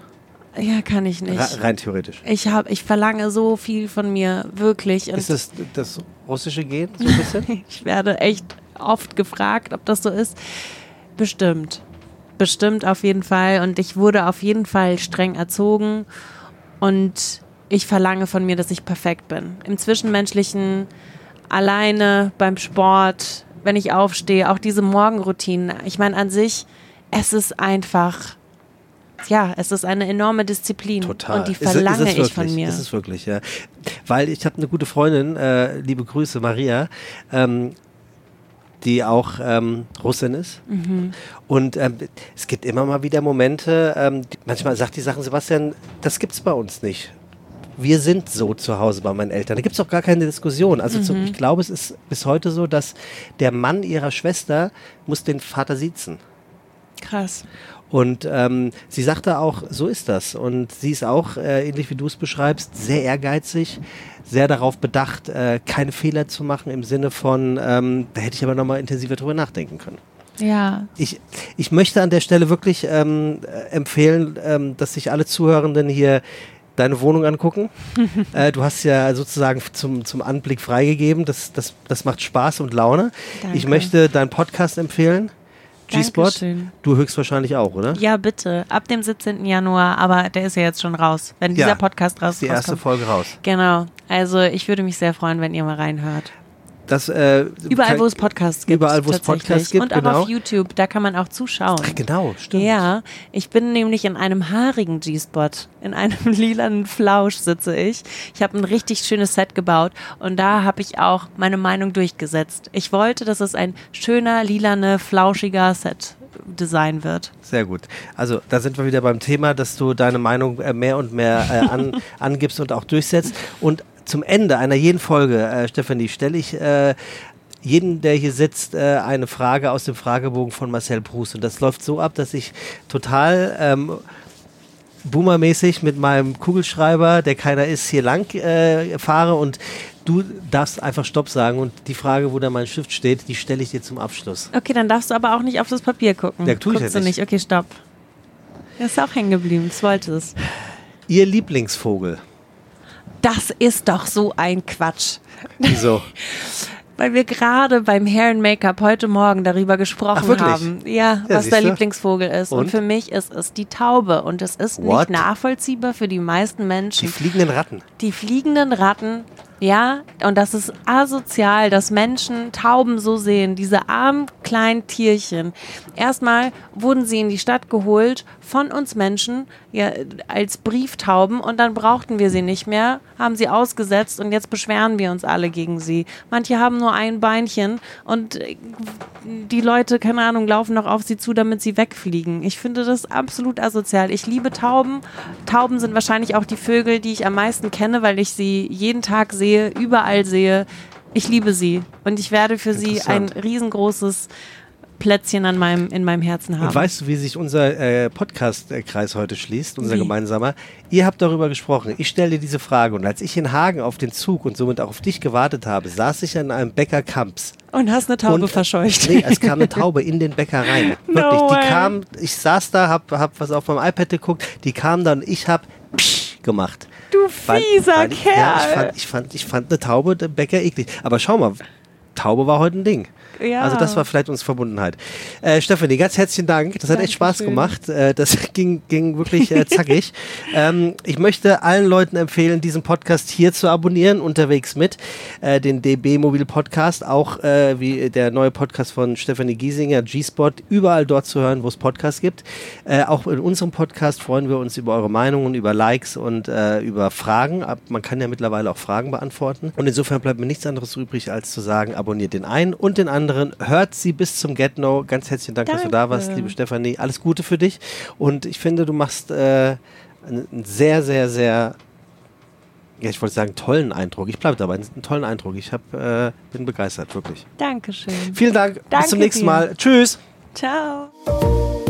Ja, kann ich nicht. Ra- rein theoretisch. Ich habe, ich verlange so viel von mir, wirklich. Und Ist das das russische Gen so ein bisschen? ich werde echt oft gefragt, ob das so ist. Bestimmt. Bestimmt auf jeden Fall. Und ich wurde auf jeden Fall streng erzogen. Und ich verlange von mir, dass ich perfekt bin. Im Zwischenmenschlichen, alleine, beim Sport, wenn ich aufstehe, auch diese Morgenroutinen. Ich meine, an sich, es ist einfach, ja, es ist eine enorme Disziplin. Total. Und die Ist es- verlange ist es ich von wirklich, mir. Ist es wirklich, ja. Weil ich habe eine gute Freundin, äh, liebe Grüße, Maria, ähm, die auch ähm, Russin ist. Mhm. Und ähm, es gibt immer mal wieder Momente, ähm, die, manchmal sagt die Sachen, Sebastian, das gibt's bei uns nicht. Wir sind so zu Hause bei meinen Eltern. Da gibt's auch gar keine Diskussion. Also Mhm. zum, ich glaube, es ist bis heute so, dass der Mann ihrer Schwester muss den Vater siezen. Krass. Und ähm, sie sagte auch, so ist das. Und sie ist auch, äh, ähnlich wie du es beschreibst, sehr ehrgeizig, sehr darauf bedacht, äh, keine Fehler zu machen im Sinne von, ähm, da hätte ich aber nochmal intensiver drüber nachdenken können. Ja, Ich, ich möchte an der Stelle wirklich ähm, äh, empfehlen, ähm, dass sich alle Zuhörenden hier deine Wohnung angucken. äh, du hast ja sozusagen zum, zum Anblick freigegeben. Das, das, das macht Spaß und Laune. Danke. Ich möchte deinen Podcast empfehlen. G-Spot. Du höchstwahrscheinlich auch, oder? Ja, bitte. Ab dem 17. Januar, aber der ist ja jetzt schon raus, wenn dieser Ja, Podcast raus Ist die erste rauskommt. Folge raus. Genau. Also ich würde mich sehr freuen, wenn ihr mal reinhört. Das, äh, Überall, wo es Podcasts gibt. Überall, wo es. Podcasts gibt, Und auch genau. auf YouTube, da kann man auch zuschauen. Ach, genau, stimmt. Ja, ich bin nämlich in einem haarigen G-Spot. In einem lilanen Flausch sitze ich. Ich habe ein richtig schönes Set gebaut und da habe ich auch meine Meinung durchgesetzt. Ich wollte, dass es ein schöner, lilane, flauschiger Set-Design wird. Sehr gut. Also da sind wir wieder beim Thema, dass du deine Meinung äh, mehr und mehr äh, an, angibst und auch durchsetzt. Und zum Ende einer jeden Folge, äh, Stefanie, stelle ich äh, jeden, der hier sitzt, äh, eine Frage aus dem Fragebogen von Marcel Proust. Und das läuft so ab, dass ich total ähm, boomermäßig mit meinem Kugelschreiber, der keiner ist, hier lang äh, fahre und du darfst einfach Stopp sagen und die Frage, wo da mein Stift steht, die stelle ich dir zum Abschluss. Okay, dann darfst du aber auch nicht auf das Papier gucken. Ja, tu ich Guckst ja du nicht. nicht. Okay, stopp. Das ist auch hängen geblieben. Das wollte es. Ihr Lieblingsvogel. Das ist doch so ein Quatsch. Wieso? Weil wir gerade beim Hair and Make-up heute Morgen darüber gesprochen Ach, haben. Ja, Ja, was der siehste. Lieblingsvogel ist. Und? Und? für mich ist es die Taube. Und es ist What? nicht nachvollziehbar für die meisten Die Menschen. fliegenden Ratten. Die fliegenden Ratten, ja, und das ist asozial, dass Menschen Tauben so sehen, diese armen kleinen Tierchen. Erstmal wurden sie in die Stadt geholt von uns Menschen, ja, als Brieftauben und dann brauchten wir sie nicht mehr, haben sie ausgesetzt und jetzt beschweren wir uns alle gegen sie. Manche haben nur ein Beinchen und äh, die Leute, keine Ahnung, laufen noch auf sie zu, damit sie wegfliegen. Ich finde das absolut asozial. Ich liebe Tauben. Tauben sind wahrscheinlich auch die Vögel, die ich am meisten kenne, weil ich sie jeden Tag sehe, überall sehe. Ich liebe sie und ich werde für sie ein riesengroßes Plätzchen an meinem, in meinem Herzen haben. Und weißt du, wie sich unser äh, Podcast-Kreis heute schließt, unser Wie? gemeinsamer? Ihr habt darüber gesprochen. Ich stelle dir diese Frage. Und als ich in Hagen auf den Zug und somit auch auf dich gewartet habe, saß ich an einem Bäcker Kamps. und hast eine Taube und, verscheucht. Nee, es kam eine Taube in den Bäcker rein. No Wirklich. way. Die kam, ich saß da, hab, hab was auf meinem iPad geguckt, die kam dann und ich hab Psch gemacht. Du fieser weil ich, Kerl. Ja, ich fand, ich, fand, ich fand eine Taube, Bäcker eklig. Aber schau mal, Taube war heute ein Ding. Ja. Also das war vielleicht unsere Verbundenheit. Äh, Stefanie, ganz herzlichen Dank. Das hat echt Spaß gemacht. Äh, das ging, ging wirklich äh, zackig. ähm, ich möchte allen Leuten empfehlen, diesen Podcast hier zu abonnieren, unterwegs mit, äh, den DB Mobil Podcast, auch äh, wie der neue Podcast von Stefanie Giesinger, G-Spot, überall dort zu hören, wo es Podcasts gibt. Äh, auch in unserem Podcast freuen wir uns über eure Meinungen, über Likes und über Fragen. Man kann ja mittlerweile auch Fragen beantworten. Und insofern bleibt mir nichts anderes übrig, als zu sagen, abonniert den einen und den anderen. Hört sie bis zum Get-No. Ganz herzlichen Dank, dass du da warst, Danke. liebe Stefanie. Alles Gute für dich. Und ich finde, du machst äh, einen sehr, sehr, sehr, ja, ich wollte sagen, tollen Eindruck. Ich bleibe dabei, einen tollen Eindruck. Ich hab, äh, bin begeistert, wirklich. Dankeschön. Vielen Dank. bis Danke zum nächsten dir. Mal. Tschüss. Ciao.